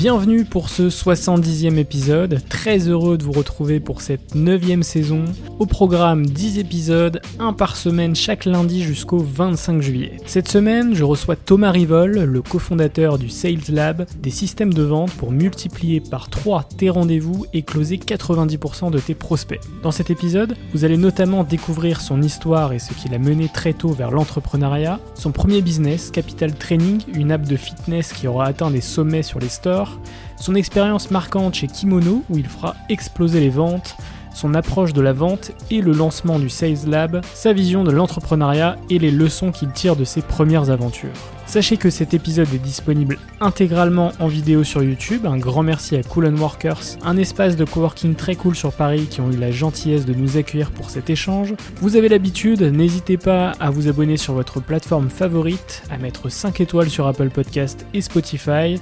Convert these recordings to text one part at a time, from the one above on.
Bienvenue pour ce 70e épisode, très heureux de vous retrouver pour cette 9e saison. Au programme 10 épisodes, un par semaine chaque lundi jusqu'au 25 juillet. Cette semaine, je reçois Thomas Rivol, le cofondateur du Sales Lab, des systèmes de vente pour multiplier par 3 tes rendez-vous et closer 90% de tes prospects. Dans cet épisode, vous allez notamment découvrir son histoire et ce qui l'a mené très tôt vers l'entrepreneuriat, son premier business, Capital Training, une app de fitness qui aura atteint des sommets sur les stores, son expérience marquante chez Kimono où il fera exploser les ventes, son approche de la vente et le lancement du Sales Lab, sa vision de l'entrepreneuriat et les leçons qu'il tire de ses premières aventures. Sachez que cet épisode est disponible intégralement en vidéo sur YouTube. Un grand merci à Cool Workers, un espace de coworking très cool sur Paris qui ont eu la gentillesse de nous accueillir pour cet échange. Vous avez l'habitude, n'hésitez pas à vous abonner sur votre plateforme favorite, à mettre 5 étoiles sur Apple Podcast et Spotify,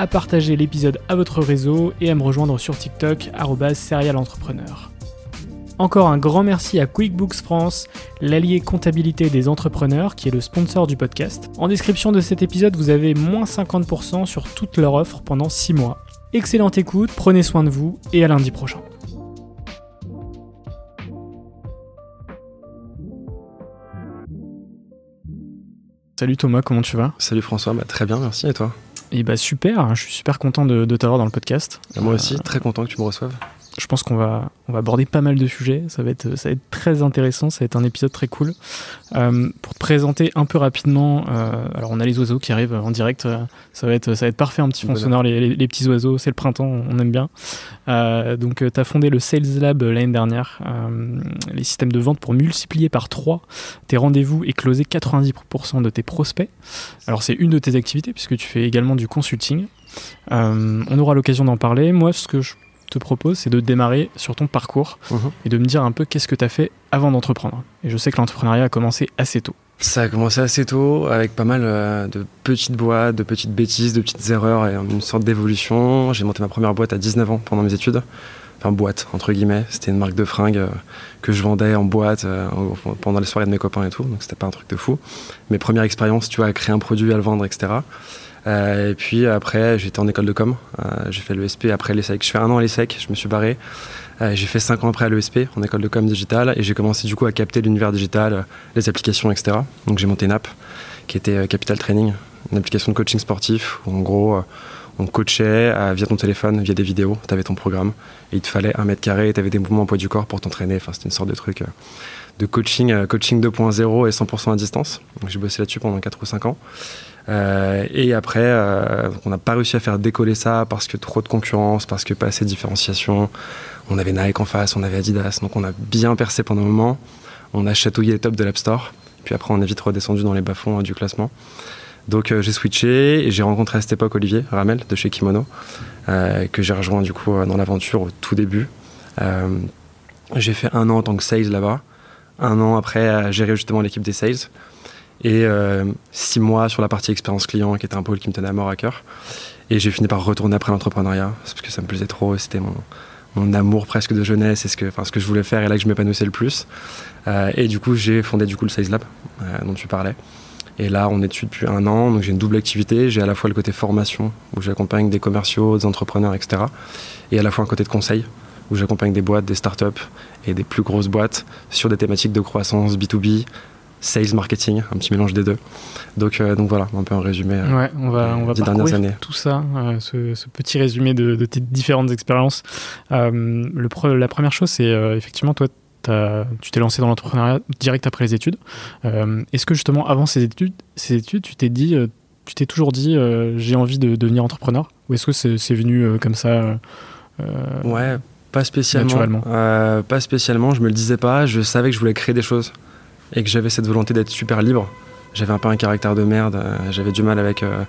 à partager l'épisode à votre réseau et à me rejoindre sur TikTok serialentrepreneur. Encore un grand merci à QuickBooks France, l'allié comptabilité des entrepreneurs qui est le sponsor du podcast. En description de cet épisode, vous avez moins 50% sur toute leur offre pendant 6 mois. Excellente écoute, prenez soin de vous et à lundi prochain. Salut Thomas, comment tu vas? Salut François, bah, très bien, merci et toi? Et bah super, hein, je suis super content de, t'avoir dans le podcast. moi aussi, très content que tu me reçoives je pense qu'on va, on va aborder pas mal de sujets. Ça va, être, ça va être très intéressant. Ça va être un épisode très cool. Euh, pour te présenter un peu rapidement, euh, alors on a les oiseaux qui arrivent en direct. Euh, ça, va être, ça va être parfait, un petit fond sonore, les, les, petits oiseaux. C'est le printemps, on aime bien. donc, tu as fondé le Sales Lab l'année dernière, les systèmes de vente pour multiplier par 3 tes rendez-vous et closer 90% de tes prospects. Alors, c'est une de tes activités puisque tu fais également du consulting. on aura l'occasion d'en parler. Moi, ce que je te propose, c'est de démarrer sur ton parcours mhm. et de me dire un peu qu'est-ce que tu as fait avant d'entreprendre. Et je sais que l'entrepreneuriat a commencé assez tôt. Ça a commencé assez tôt, avec pas mal euh, de petites boîtes, de petites bêtises, de petites erreurs et une sorte d'évolution. J'ai monté ma première boîte à 19 ans pendant mes études. Enfin, boîte, entre guillemets. C'était une marque de fringues euh, que je vendais en boîte euh, pendant les soirées de mes copains et tout. Donc, c'était pas un truc de fou. Mes premières expériences, tu vois, à créer un produit, à le vendre, etc. Euh, et puis après, j'étais en école de com. Euh, j'ai fait l'ESP après l'ESSEC. Je fais un an à l'ESSEC, je me suis barré. Euh, j'ai fait cinq ans après l'ESP en école de com digital et j'ai commencé du coup à capter l'univers digital, les applications, etc. Donc j'ai monté une app qui était Capital Training, une application de coaching sportif où en gros on coachait via ton téléphone, via des vidéos, tu avais ton programme et il te fallait un mètre carré, tu avais des mouvements en poids du corps pour t'entraîner. Enfin, c'était une sorte de truc de coaching, coaching 2.0 et 100% à distance. J'ai bossé là-dessus pendant 4 ou 5 ans. Euh, et après, euh, on n'a pas réussi à faire décoller ça parce que trop de concurrence, parce que pas assez de différenciation. On avait Nike en face, on avait Adidas, donc on a bien percé pendant un moment. On a chatouillé les tops de l'App Store. Puis après, on est vite redescendu dans les bas-fonds euh, du classement. Donc j'ai switché et j'ai rencontré à cette époque Olivier Ramel de chez Kimono, que j'ai rejoint du coup dans l'aventure au tout début. j'ai fait un an en tant que sales là-bas, un an après à gérer justement l'équipe des sales et six mois sur la partie expérience client qui était un pôle qui me tenait à mort à cœur. Et j'ai fini par retourner après l'entrepreneuriat parce que ça me plaisait trop, c'était mon, mon amour presque de jeunesse et ce que, ce que je voulais faire et là que je m'épanouissais le plus. Euh, et du coup, j'ai fondé du coup le Size Lab euh, dont tu parlais. Et là, on est dessus depuis un an, donc j'ai une double activité. J'ai à la fois le côté formation, où j'accompagne des commerciaux, des entrepreneurs, etc. Et à la fois un côté de conseil, où j'accompagne des boîtes, des startups et des plus grosses boîtes sur des thématiques de croissance B2B, sales marketing, un petit mélange des deux. Donc, euh, donc voilà, un peu un résumé. Euh, ouais, on va, on va parcourir années. tout ça, euh, ce, petit résumé de, tes différentes expériences. le la première chose, c'est effectivement, toi, tu t'es lancé dans l'entrepreneuriat direct après les études. Est-ce que justement, avant ces études, ces études tu t'es dit, tu t'es toujours dit, j'ai envie de devenir entrepreneur? Ou est-ce que c'est venu comme ça Ouais, pas spécialement. pas spécialement, je me le disais pas. Je savais que je voulais créer des choses et que j'avais cette volonté d'être super libre. J'avais un peu un caractère de merde, euh, j'avais du mal avec euh,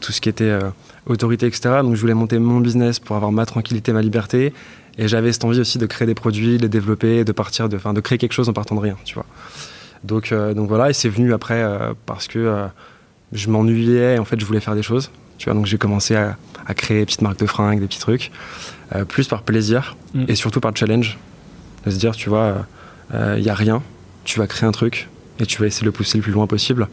tout ce qui était euh, autorité, etc. Donc je voulais monter mon business pour avoir ma tranquillité, ma liberté. Et j'avais cette envie aussi de créer des produits, les développer, de partir, de, de créer quelque chose en partant de rien, tu vois. Donc, donc voilà, et c'est venu après parce que je m'ennuyais et en fait je voulais faire des choses. Tu vois, donc j'ai commencé à, créer des petites marques de fringues, des petits trucs, plus par plaisir mm. et surtout par challenge. De se dire, tu vois, il n'y a rien, tu vas créer un truc et tu vas essayer de le pousser le plus loin possible.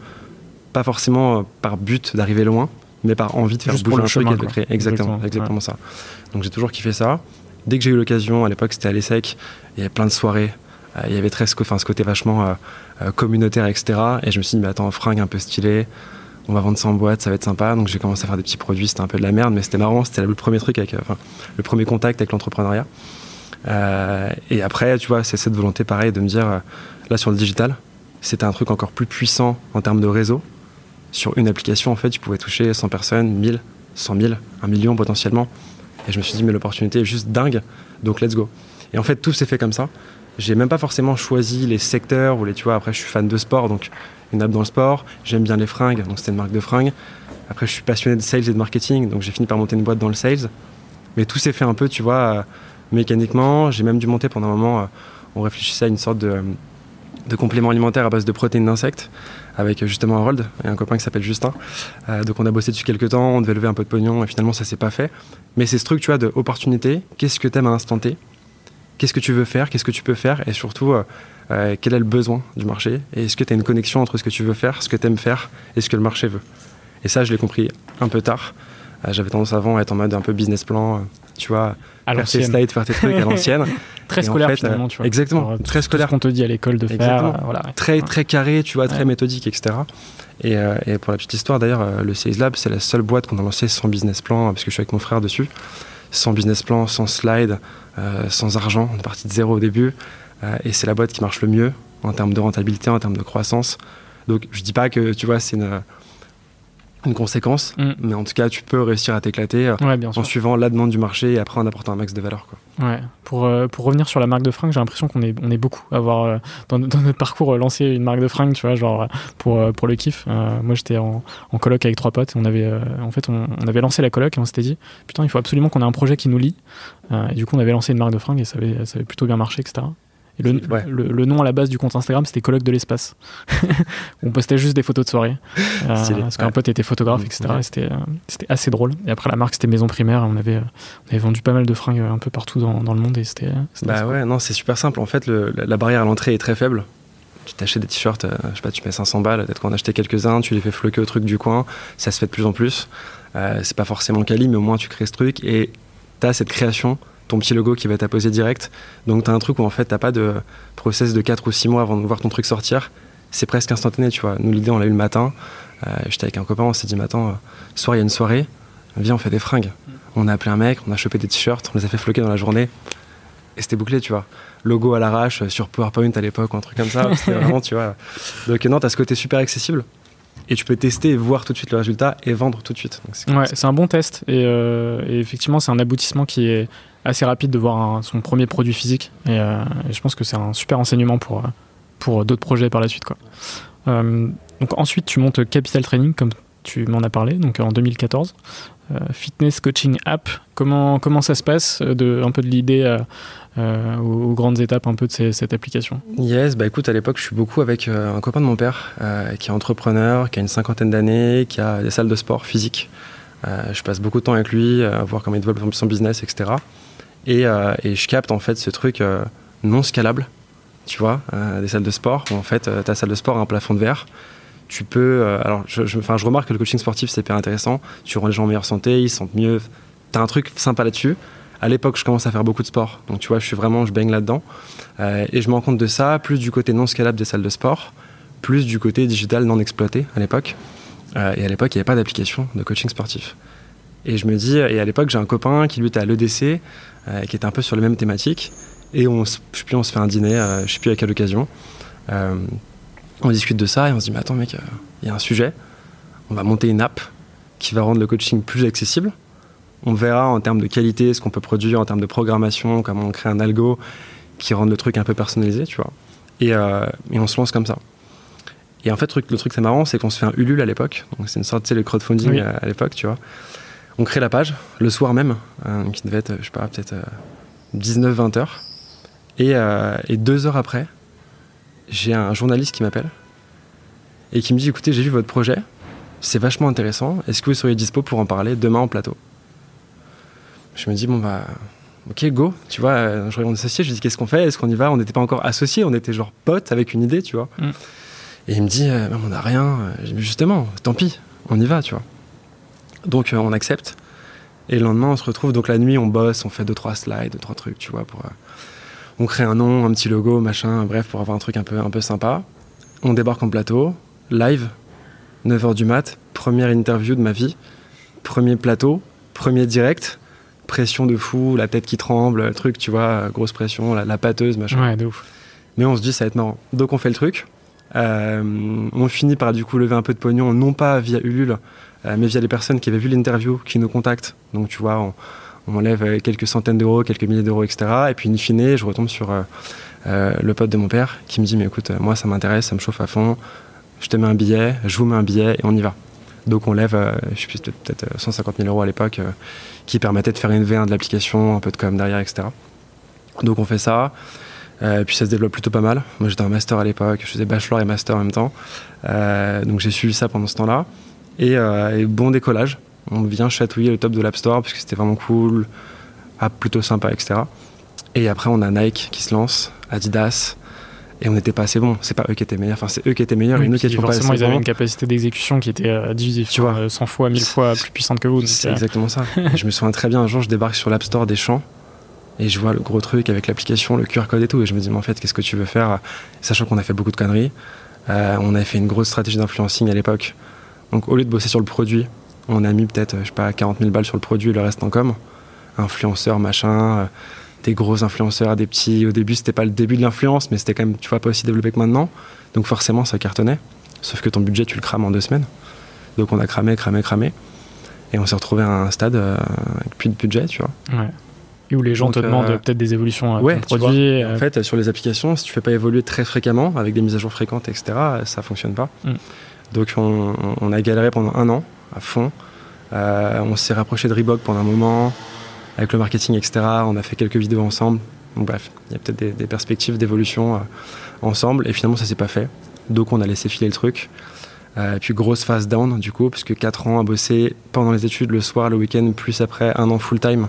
Pas forcément euh, par but d'arriver loin, mais par envie de faire bouger un truc et de créer. Exactement, exactement, ça. Donc j'ai toujours kiffé ça. Dès que j'ai eu l'occasion, à l'époque c'était à l'ESSEC, il y avait plein de soirées. Euh, il y avait très ce, côté vachement euh, communautaire, etc. Et je me suis dit, mais attends, fringue un peu stylé, on va vendre ça en boîte, ça va être sympa. Donc j'ai commencé à faire des petits produits, c'était un peu de la merde, mais c'était marrant, c'était le premier truc avec, enfin, le premier contact avec l'entrepreneuriat. et après, tu vois, c'est cette volonté pareil de me dire, Là, sur le digital, c'était un truc encore plus puissant en termes de réseau. Sur une application, en fait, tu pouvais toucher 100 personnes, 1000, 100 000, 1 million potentiellement. Et je me suis dit, mais l'opportunité est juste dingue, donc let's go. Et en fait, tout s'est fait comme ça. J'ai même pas forcément choisi les secteurs ou les, tu vois, après, je suis fan de sport, donc une app dans le sport. J'aime bien les fringues, donc c'était une marque de fringues. Après, je suis passionné de sales et de marketing, donc j'ai fini par monter une boîte dans le sales. Mais tout s'est fait un peu, tu vois, euh, mécaniquement. J'ai même dû monter pendant un moment, euh, on réfléchissait à une sorte de de compléments alimentaires à base de protéines d'insectes avec justement Harold et un copain qui s'appelle Justin. Euh, donc on a bossé dessus quelques temps, on devait lever un peu de pognon et finalement ça s'est pas fait. Mais c'est ce truc, tu vois, d'opportunité. Qu'est-ce que tu aimes à l'instant T? Qu'est-ce que tu veux faire? Qu'est-ce que tu peux faire? Et surtout, euh, euh, quel est le besoin du marché? Et est-ce que tu as une connexion entre ce que tu veux faire, ce que tu aimes faire et ce que le marché veut? Et ça, je l'ai compris un peu tard. J'avais tendance avant à être en mode un peu business plan, tu vois, à faire tes slides, faire tes trucs à l'ancienne. très scolaire finalement, tu vois. Exactement, très scolaire. qu'on te dit à l'école de faire. Euh, voilà. Très, très carré, tu vois, très méthodique, etc. Et, euh, et, pour la petite histoire, d'ailleurs, euh, le Sales Lab, c'est la seule boîte qu'on a lancée sans business plan, parce que je suis avec mon frère dessus. Sans business plan, sans slide, sans argent. On est parti de zéro au début. et c'est la boîte qui marche le mieux en termes de rentabilité, en termes de croissance. Donc je dis pas que, tu vois, c'est une une conséquence, mm. mais en tout cas, tu peux réussir à t'éclater euh, en suivant la demande du marché et après en apportant un max de valeur. Quoi. Ouais. Pour, euh, pour revenir sur la marque de fringues, j'ai l'impression qu'on est, on est beaucoup à avoir euh, dans, notre parcours lancé une marque de fringues, tu vois, genre pour, pour le kiff. moi, j'étais en, en coloc avec trois potes et on avait, en fait, on, on, avait lancé la coloc et on s'était dit, putain, il faut absolument qu'on ait un projet qui nous lie. et du coup, on avait lancé une marque de fringues et ça avait, ça avait plutôt bien marché, etc le, nom à la base du compte Instagram, c'était Colloque de l'espace. on postait juste des photos de soirée. Euh, parce qu'un pote était photographe, etc. C'était, euh, c'était assez drôle. Et après, la marque, c'était Maison Primaire. On avait, on avait vendu pas mal de fringues un peu partout dans, dans le monde. Et c'était, bah ouais, non, c'est super simple. En fait, la barrière à l'entrée est très faible. Tu t'achètes des t-shirts, euh, je sais pas, tu mets 500 balles, peut-être qu'on acheté quelques-uns, tu les fais floquer au truc du coin, ça se fait de plus en plus. c'est pas forcément quali, mais au moins tu crées ce truc et tu as cette création ton petit logo qui va être apposé direct. Donc tu as un truc où en fait tu pas de process de 4 ou 6 mois avant de voir ton truc sortir. C'est presque instantané, tu vois. Nous l'idée on l'a eu le matin. Euh, j'étais avec un copain, on s'est dit, matin, euh, soir il y a une soirée, viens on fait des fringues. On a appelé un mec, on a chopé des t-shirts, on les a fait floquer dans la journée. Et c'était bouclé, tu vois. Logo à l'arrache euh, sur PowerPoint à l'époque, un truc comme ça. C'était vraiment, tu vois. Donc non, tu as ce côté super accessible et tu peux tester et voir tout de suite le résultat et vendre tout de suite. ouais, c'est un bon test et, et effectivement c'est un aboutissement qui est assez rapide de voir son premier produit physique. Euh, et, je pense que c'est un super enseignement pour, euh, pour d'autres projets par la suite. Quoi. Euh, donc ensuite, tu montes Capital Training, comme tu m'en as parlé, donc en 2014. fitness Coaching App, comment, comment ça se passe, de, un peu de l'idée aux, grandes étapes un peu de cette application? Yes, bah écoute, à l'époque, je suis beaucoup avec un copain de mon père qui est entrepreneur, qui a une cinquantaine d'années, qui a des salles de sport physique. Je passe beaucoup de temps avec lui, à voir comment il développe son business, etc. Et, et je capte en fait ce truc non scalable tu vois, euh, des salles de sport en fait euh, ta salle de sport a un plafond de verre. Tu peux, euh, alors je, je, remarque que le coaching sportif c'est hyper intéressant. Tu rends les gens en meilleure santé, ils se sentent mieux. T'as un truc sympa là-dessus. À l'époque, je commence à faire beaucoup de sport, donc tu vois, je suis vraiment, je baigne là-dedans. et je me rends compte de ça, plus du côté non scalable des salles de sport, plus du côté digital non exploité à l'époque. Et à l'époque, il n'y avait pas d'application de coaching sportif. Et je me dis, et à l'époque, j'ai un copain qui lui était à l'EDC, qui était un peu sur les mêmes thématiques. Et on, je plus, on se fait un dîner, euh, je sais plus à quelle occasion. Euh, on discute de ça et on se dit, mais attends mec, il euh, y a un sujet. On va monter une app qui va rendre le coaching plus accessible. On verra en termes de qualité ce qu'on peut produire, en termes de programmation, comment on crée un algo qui rende le truc un peu personnalisé, tu vois. Et on se lance comme ça. Et en fait, le truc, c'est marrant, c'est qu'on se fait un Ulule à l'époque. Donc c'est une sorte, tu sais, le crowdfunding à, l'époque, tu vois. On crée la page le soir même, qui devait être, je sais pas, peut-être 19-20 heures. Euh, et, deux heures après, j'ai un journaliste qui m'appelle et qui me dit écoutez, j'ai vu votre projet, c'est vachement intéressant, est-ce que vous seriez dispo pour en parler demain en plateau? Je me dis bon bah ok go, tu vois, euh, je regarde mon associé, je lui dis qu'est-ce qu'on fait, est-ce qu'on y va? On n'était pas encore associés, on était genre potes avec une idée, tu vois. Mm. Et il me dit euh, on n'a rien, justement, tant pis, on y va, tu vois. Donc on accepte. Et le lendemain, on se retrouve. Donc la nuit, on bosse, on fait deux trois slides, deux trois trucs, tu vois, pour on crée un nom, un petit logo, machin, bref, pour avoir un truc un peu, un peu sympa. On débarque en plateau, live, 9h du mat, première interview de ma vie, premier plateau, premier direct, pression de fou, la tête qui tremble, le truc, tu vois, grosse pression, la, pâteuse, machin. Ouais, de ouf. Mais on se dit, ça va être marrant. Donc on fait le truc. Euh, on finit par du coup lever un peu de pognon, non pas via Ulule, euh, mais via les personnes qui avaient vu l'interview, qui nous contactent. Donc tu vois, on, on lève euh, quelques centaines d'euros, quelques milliers d'euros, etc. Et puis, in fine, je retombe sur euh, euh, le pote de mon père qui me dit Mais écoute, moi, ça m'intéresse, ça me chauffe à fond. Je te mets un billet, je vous mets un billet et on y va. Donc, on lève, je sais peut-être 150 000 euros à l'époque, qui permettait de faire une V1 de l'application, un peu de com derrière, etc. Donc, on fait ça. Euh, puis ça se développe plutôt pas mal. Moi j'étais un master à l'époque, je faisais bachelor et master en même temps. donc j'ai suivi ça pendant ce temps-là. et, bon décollage on vient chatouiller le top de l'App Store parce que c'était vraiment cool, app plutôt sympa, etc. Et après, on a Nike qui se lance, Adidas, et on n'était pas assez bon. C'est pas eux qui étaient meilleurs, enfin c'est eux qui étaient meilleurs et nous qui étions pas assez ils avaient une capacité d'exécution qui était euh, tu vois, 100 fois, 1000 fois plus puissante que vous. C'est euh. exactement ça. je me souviens très bien, un jour, je débarque sur l'App Store des champs et je vois le gros truc avec l'application, le QR code et tout, et je me dis, mais en fait, qu'est-ce que tu veux faire Sachant qu'on a fait beaucoup de conneries, euh, on avait fait une grosse stratégie d'influencing à l'époque. Donc au lieu de bosser sur le produit, on a mis peut-être, je sais pas, 40 000 balles sur le produit, le reste en com. Influenceurs, machin, euh, des gros influenceurs, des petits. Au début, c'était pas le début de l'influence, mais c'était quand même, tu vois, pas aussi développé que maintenant. Donc forcément, ça cartonnait. Sauf que ton budget, tu le crames en deux semaines. Donc on a cramé, cramé, cramé. Et on s'est retrouvé à un stade euh, avec plus de budget, tu vois. Ouais. Et où les gens te demandent euh, peut-être des évolutions à ouais, produit. En fait, sur les applications, si tu fais pas évoluer très fréquemment, avec des mises à jour fréquentes, etc., ça fonctionne pas. Mm. Donc on, on, a galéré pendant un an à fond. Euh, on s'est rapproché de Reebok pendant un moment, avec le marketing, etc. On a fait quelques vidéos ensemble. Donc bref, il y a peut-être des, perspectives d'évolution euh, ensemble. Et finalement, ça s'est pas fait. Donc on a laissé filer le truc. Euh, et puis grosse phase down du coup, parce que 4 ans à bosser pendant les études, le soir, le week-end, plus après un an full time.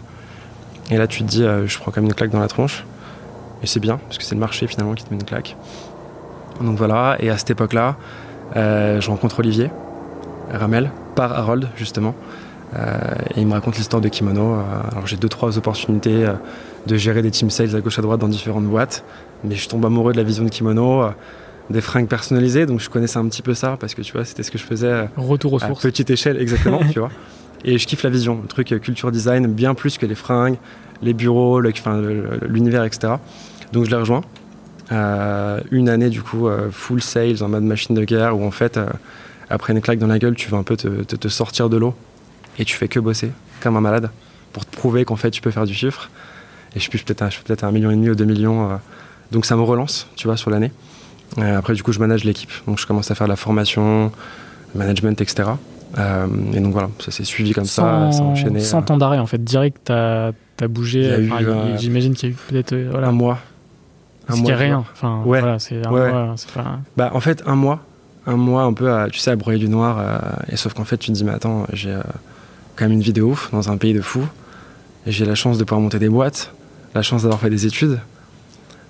Et là tu te dis, je prends quand même une claque dans la tronche. Et c'est bien, parce que c'est le marché finalement qui te met une claque. Donc voilà, et à cette époque-là, je rencontre Olivier, Ramel, par Harold justement. Euh, et il me raconte l'histoire de Kimono. Euh, alors j'ai deux trois opportunités euh, de gérer des team sales à gauche à droite dans différentes boîtes, mais je tombe amoureux de la vision de Kimono, des fringues personnalisées, donc je connaissais un petit peu ça parce que tu vois c'était ce que je faisais. Retour aux à petite échelle exactement, tu vois. Et je kiffe la vision, le truc culture design bien plus que les fringues, les bureaux, l'univers, etc. Donc je l'ai rejoint. une année du coup full sales en mode machine de guerre où en fait après une claque dans la gueule, tu veux un peu te, sortir de l'eau et tu fais que bosser comme un malade pour te prouver qu'en fait tu peux faire du chiffre. Et je suis peut-être peut un million et demi ou deux millions. Euh, donc ça me relance, tu vois, sur l'année. Euh, après, du coup, je manage l'équipe. Donc je commence à faire la formation, management, etc. Euh, et donc voilà, ça s'est suivi comme sans, ça, ça enchaîné. Sans euh, temps d'arrêt en fait, direct t'as as bougé. Enfin, euh, J'imagine qu'il y a eu peut-être euh, voilà, un mois. Un mois, rien. Enfin, Ouais. voilà, c'est un Ouais, mois, pas. Bah, en fait, un mois. Un mois un peu à, tu sais, à broyer du noir. et sauf qu'en fait, tu te dis, mais attends, j'ai quand même une vie de ouf dans un pays de fou. Et j'ai la chance de pouvoir monter des boîtes, la chance d'avoir fait des études,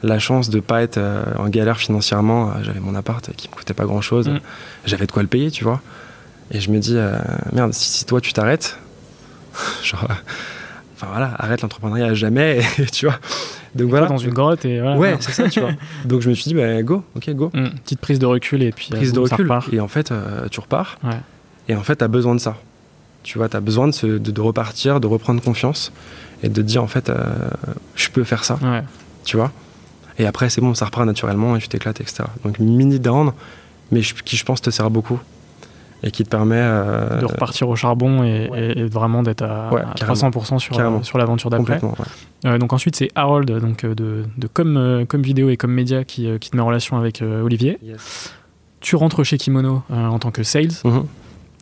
la chance de pas être en galère financièrement. J'avais mon appart qui me coûtait pas grand chose. Mm. J'avais de quoi le payer, tu vois. Et je me dis, euh, merde, si, si toi tu t'arrêtes, genre, euh, enfin voilà, arrête l'entrepreneuriat à jamais, et, tu vois. Donc Voilà. dans une grotte et voilà. Ouais, c'est ça, tu vois. Donc je me suis dit, bah, go, ok, go. Hum, petite prise de recul et puis euh, Prise de boum, recul. repart. Et en fait, euh, tu repars. Ouais. Et en fait, tu as besoin de ça. Tu vois, tu as besoin de, se- de, de repartir, de reprendre confiance et de te dire, en fait, je peux faire ça, Ouais. tu vois. Et après, c'est bon, ça repart naturellement et tu t'éclates, etc. Donc, mini down, mais je- qui, je pense, te sert beaucoup et qui te permet. euh, de repartir au charbon et, vraiment d'être à, Ouais, à carrément. 300% sur, euh, sur l'aventure d'après. ouais. Euh, donc ensuite c'est Harold donc de, de comme, comme vidéo et comme média qui, qui te met en relation avec Olivier. Tu rentres chez Kimono en tant que sales. Mhm.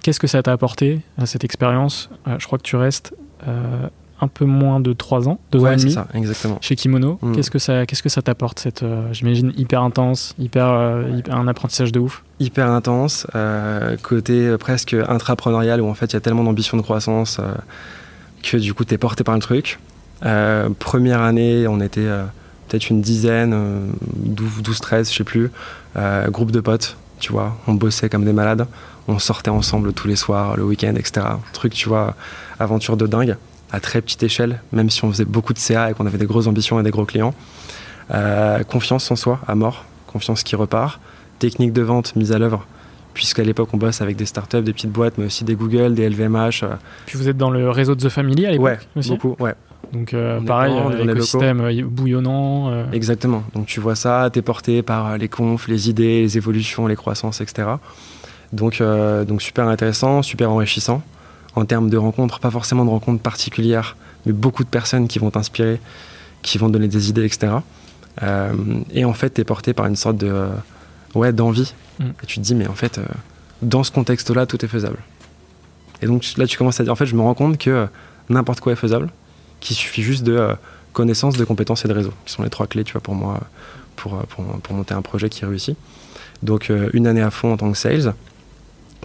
Qu'est-ce que ça t'a apporté à cette expérience? Je crois que tu restes un peu moins de 3 ans, 2 ans Ouais, et c'est demi ça, exactement. chez Kimono. Mhm. Qu'est-ce que ça qu'est-ce que ça t'apporte cette euh, j'imagine hyper intense, hyper, euh, hyper- un apprentissage de ouf? hyper intense, euh, côté presque intrapreneurial où en fait il y a tellement d'ambition de croissance que du coup tu es porté par le truc. Première année, on était peut-être une dizaine, euh, 12, 12, 13, je sais plus, groupe de potes, tu vois, on bossait comme des malades, on sortait ensemble tous les soirs, le week-end, etc. Truc, tu vois, aventure de dingue, à très petite échelle, même si on faisait beaucoup de CA et qu'on avait des grosses ambitions et des gros clients. Euh, confiance en soi, à mort, confiance qui repart technique de vente mise à l'œuvre, puisqu'à l'époque on bosse avec des startups, des petites boîtes, mais aussi des Google, des LVMH. euh, Puis vous êtes dans le réseau de The Family à l'époque ouais, aussi? beaucoup, ouais, Donc euh, pareil, euh, l'écosystème bouillonnant. euh, exactement. Donc tu vois ça, t'es porté par les confs, les idées, les évolutions, les croissances, etc. Donc, euh, donc super intéressant, super enrichissant en termes de rencontres, pas forcément de rencontres particulières, mais beaucoup de personnes qui vont t'inspirer, qui vont te donner des idées, etc. Euh, et en fait, t'es porté par une sorte de euh, ouais d'envie. Mm. Et tu te dis, mais en fait, euh, dans ce contexte-là, tout est faisable. Et donc là, tu commences à dire, en fait, je me rends compte que euh, n'importe quoi est faisable, qu'il suffit juste de connaissances, de compétences et de réseau, qui sont les trois clés, tu vois, pour moi, pour, pour, pour monter un projet qui réussit. Donc une année à fond en tant que sales,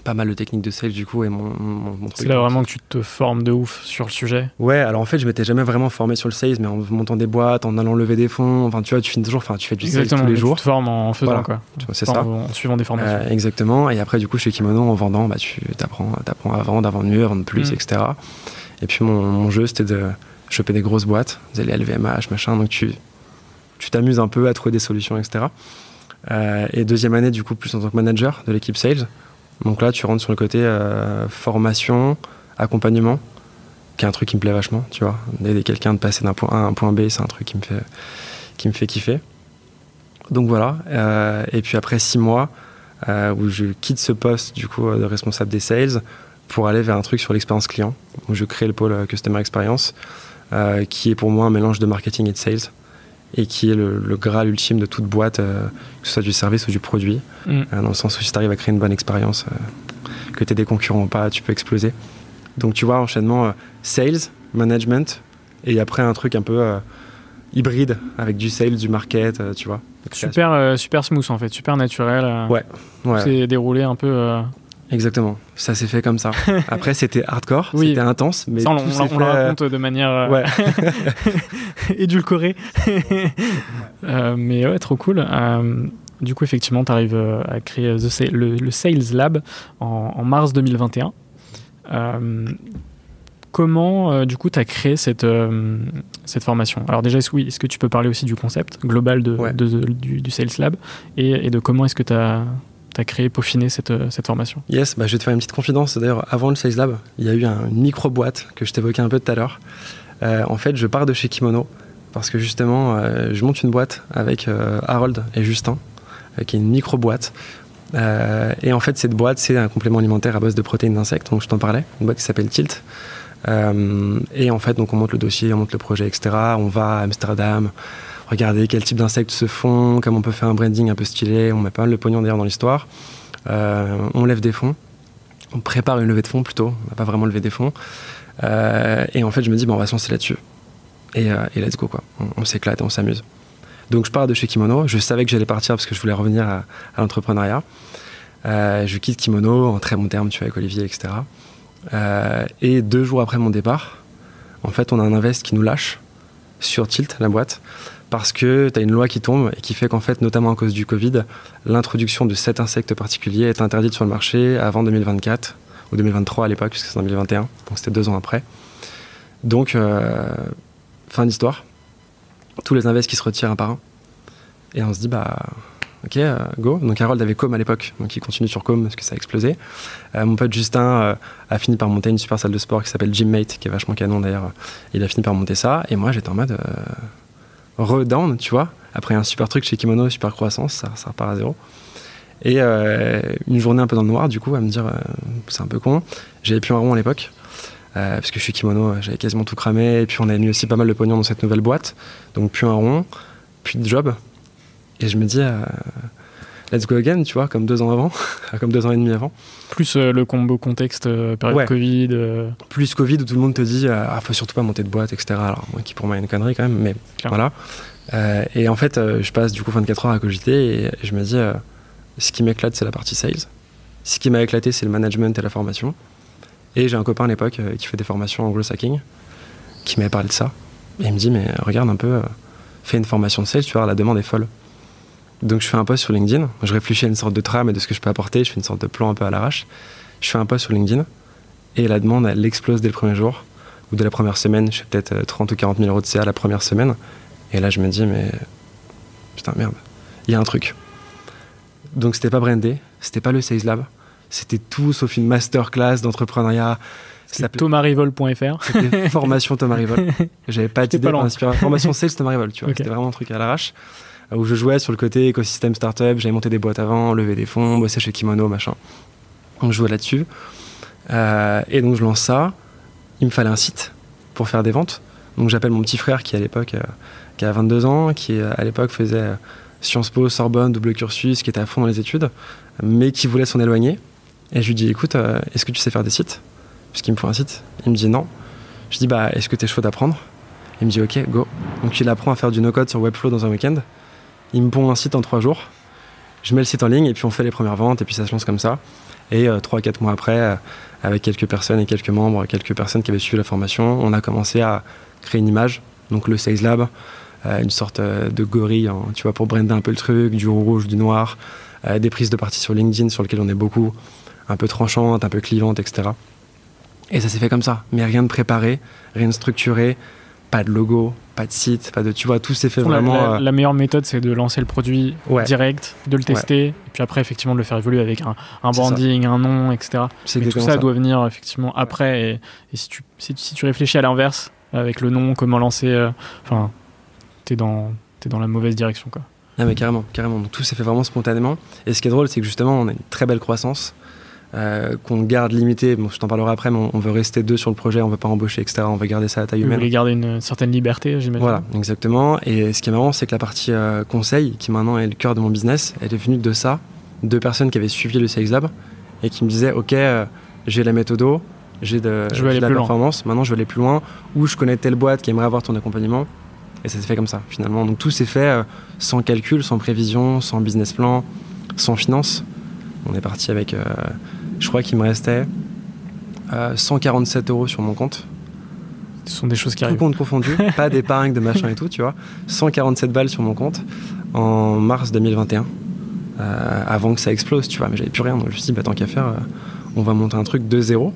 pas mal de techniques de sales du coup et mon, mon, mon C'est là vraiment que tu te formes de ouf sur le sujet. Ouais, alors en fait, je m'étais jamais vraiment formé sur le sales, mais en montant des boîtes, en allant lever des fonds, enfin tu vois, tu finis toujours, enfin tu fais du sales tous les jours. Tu te formes en faisant Voilà. quoi. Tu vois, C'est ça. En, suivant des formations. Euh, exactement. Et après, du coup, chez Kimono, en vendant, bah, tu apprends, apprends à vendre, à vendre mieux, à vendre plus, Mm. etc. Et puis, mon, mon jeu, c'était de choper des grosses boîtes, des LVMH, machin. Donc, tu tu t'amuses un peu à trouver des solutions, etc. Euh, et deuxième année, du coup, plus en tant que manager de l'équipe sales. Donc là, tu rentres sur le côté euh, formation, accompagnement, qui est un truc qui me plaît vachement, tu vois. D'aider quelqu'un de passer d'un point A à un point B, c'est un truc qui me fait, qui me kiffer. Donc voilà. Euh, et puis après six mois, euh, où je quitte ce poste du coup de responsable des sales pour aller vers un truc sur l'expérience client, où je crée le pôle Customer Experience, qui est pour moi un mélange de marketing et de sales, et qui est le, le graal ultime de toute boîte, euh, que ce soit du service ou du produit, Mm. euh, dans le sens où si tu arrives à créer une bonne expérience, euh, que tu aies des concurrents ou pas, tu peux exploser. Donc tu vois, enchaînement sales, management, et après un truc un peu hybride, avec du sales, du market, tu vois. Super, super smooth en fait, super naturel. Ouais. Ouais. C'est déroulé un peu. Exactement, ça s'est fait comme ça. Après, c'était hardcore, Oui. c'était intense, mais ça, on, on- on le euh, raconte de manière euh, Ouais, édulcorée. Euh, mais ouais, trop cool. Du coup, effectivement, tu arrives à créer The le, le Sales Lab en, en mars 2021. Euh, comment, du coup, tu as créé cette, cette formation? Alors déjà, est-ce, oui, est-ce que tu peux parler aussi du concept global de, Ouais. de- de- du, du Sales Lab et, et de comment est-ce que tu as, créé, peaufiné cette, euh, cette formation yes, bah, je vais te faire une petite confidence. D'ailleurs, avant le Sales Lab, il y a eu un- une micro-boîte que je t'évoquais un peu tout à l'heure. Euh, en fait, je pars de chez Kimono parce que justement, euh, je monte une boîte avec Harold et Justin, qui est une micro-boîte. Et en fait, cette boîte, c'est un complément alimentaire à base de protéines d'insectes, donc je t'en parlais, une boîte qui s'appelle Tilt. Et en fait, donc on monte le dossier, on monte le projet, etc. On va à Amsterdam, regarder quel type d'insectes se font, comment on peut faire un branding un peu stylé. On met pas mal de pognon d'ailleurs dans l'histoire. Euh, on lève des fonds. on prépare une levée de fonds plutôt, on n'a pas vraiment levé des fonds. et en fait, je me dis, bon, on va se lancer là-dessus. Et, et, let's go, quoi. On, s'éclate et on s'amuse. Donc, je pars de chez Kimono. Je savais que j'allais partir parce que je voulais revenir à, à l'entrepreneuriat. je quitte Kimono en très bon terme, tu vois, avec Olivier, etc. et deux jours après mon départ, en fait, on a un invest qui nous lâche sur Tilt, la boîte, parce que tu as une loi qui tombe et qui fait qu'en fait, notamment à cause du Covid, l'introduction de cet insecte particulier est interdite sur le marché avant 2024, ou 2023 à l'époque, puisque c'est en 2021, donc c'était deux ans après. Donc, euh, fin d'histoire. Tous les invests qui se retirent un par un. Et on se dit, bah, ok, euh, go. Donc Harold avait Com à l'époque, donc il continue sur Com parce que ça a explosé. Euh, mon pote Justin a fini par monter une super salle de sport qui s'appelle Gymmate, qui est vachement canon d'ailleurs. Il a fini par monter ça, et moi j'étais en mode redown, tu vois. Après un super truc chez Kimono, super croissance, ça, repart à zéro. Et une journée un peu dans le noir, du coup, à me dire, c'est un peu con. J'avais plus un rond à l'époque. parce que suis kimono, j'avais quasiment tout cramé. Et puis on avait mis aussi pas mal de pognon dans cette nouvelle boîte. Donc plus un rond, plus de job. Et je me dis, euh, let's go again, tu vois, comme deux ans avant, comme deux ans et demi avant. Plus euh, le combo contexte, euh, période Covid. Plus Covid où tout le monde te dit, ah, faut surtout pas monter de boîte, etc. Alors, moi, qui pour moi est une connerie quand même, mais voilà. et en fait, je passe du coup 24 heures à cogiter et, je me dis, ce qui m'éclate, c'est la partie sales. Ce qui m'a éclaté, c'est le management et la formation. Et j'ai un copain à l'époque qui fait des formations hacking, qui m'avait parlé de ça. Et il me dit, mais regarde un peu, fais une formation de sales, tu vois, la demande est folle. Donc je fais un post sur LinkedIn, je réfléchis à une sorte de trame et de ce que je peux apporter, je fais une sorte de plan un peu à l'arrache. Je fais un post sur LinkedIn et la demande, elle explose dès le premier jour ou dès la première semaine. Je fais peut-être 30 euh, ou 40 000 euros de CA la première semaine. Et là, je me dis, mais putain, merde, il y a un truc. Donc c'était pas brandé, c'était pas le Sales Lab, c'était tout sauf une masterclass d'entrepreneuriat. C'était thomasrivol.fr. C'était formation Thomas Rivol. J'avais pas d'idée Formation Sales Thomas Rivol, tu vois. C'était vraiment un truc à l'arrache où je jouais sur le côté écosystème startup. J'avais monté des boîtes avant, levé des fonds, bossé chez Kimono, machin. Donc je jouais là-dessus. Euh, et donc je lance ça. Il me fallait un site pour faire des ventes. Donc j'appelle mon petit frère qui à l'époque, euh, qui a 22 ans, qui euh, à l'époque faisait Sciences Po, Sorbonne, double cursus, qui était à fond dans les études, mais qui voulait s'en éloigner. Et je lui dis, écoute, est-ce que tu sais faire des sites? Puisqu'il me faut un site. Il me dit non. Je dis, bah, est-ce que tu es chaud d'apprendre? Il me dit, ok, go. Donc il apprend à faire du no-code sur Webflow dans un week-end. Il me pond un site en trois jours. Je mets le site en ligne et puis on fait les premières ventes et puis ça se lance comme ça. Et euh, trois, quatre mois après, euh, avec quelques personnes et quelques membres, quelques personnes qui avaient suivi la formation, on a commencé à créer une image, donc le Sales Lab, euh, une sorte de gorille, tu vois, pour brander un peu le truc, du rouge, du noir, des prises de partie sur LinkedIn sur lesquelles on est beaucoup, un peu tranchantes, un peu clivantes, etc. Et ça s'est fait comme ça, mais rien de préparé, rien de structuré, pas de logo, pas de site, pas de. Tu vois, tout s'est fait vraiment. Euh, la, meilleure méthode, c'est de lancer le produit direct, de le tester, et puis après, effectivement, de le faire évoluer avec un, branding, un nom, etc. Mais tout ça, doit venir effectivement après. Et, si, tu, si, tu réfléchis à l'inverse, avec le nom, comment lancer, euh, enfin, t'es dans, es dans la mauvaise direction, quoi. Ah, mais carrément, carrément. Donc tout s'est fait vraiment spontanément. Et ce qui est drôle, c'est que justement, on a une très belle croissance. Euh, qu'on garde limité. Bon, je t'en parlerai après, mais on, veut rester deux sur le projet, on veut pas embaucher, etc. On veut garder ça à taille humaine. Vous voulez garder une certaine liberté, j'imagine. Voilà, exactement. Et ce qui est marrant, c'est que la partie euh, conseil, qui maintenant est le cœur de mon business, elle est venue de ça. Deux personnes qui avaient suivi le Sales Lab et qui me disaient Ok, euh, j'ai la méthode, j'ai de, la performance, maintenant je veux aller plus loin, ou je connais telle boîte qui aimerait avoir ton accompagnement. Et ça s'est fait comme ça, finalement. Donc tout s'est fait sans calcul, sans prévision, sans business plan, sans finance. On est parti avec je crois qu'il me restait 147 euh, euros sur mon compte. Ce sont des choses qui Tout arrivent. compte confondu, pas d'épargne, de machin et tout, tu vois. 147 balles sur mon compte en mars 2021, euh, avant que ça explose, tu vois. Mais j'avais plus rien, donc je me suis dit, bah, tant qu'à faire, euh, on va monter un truc de zéro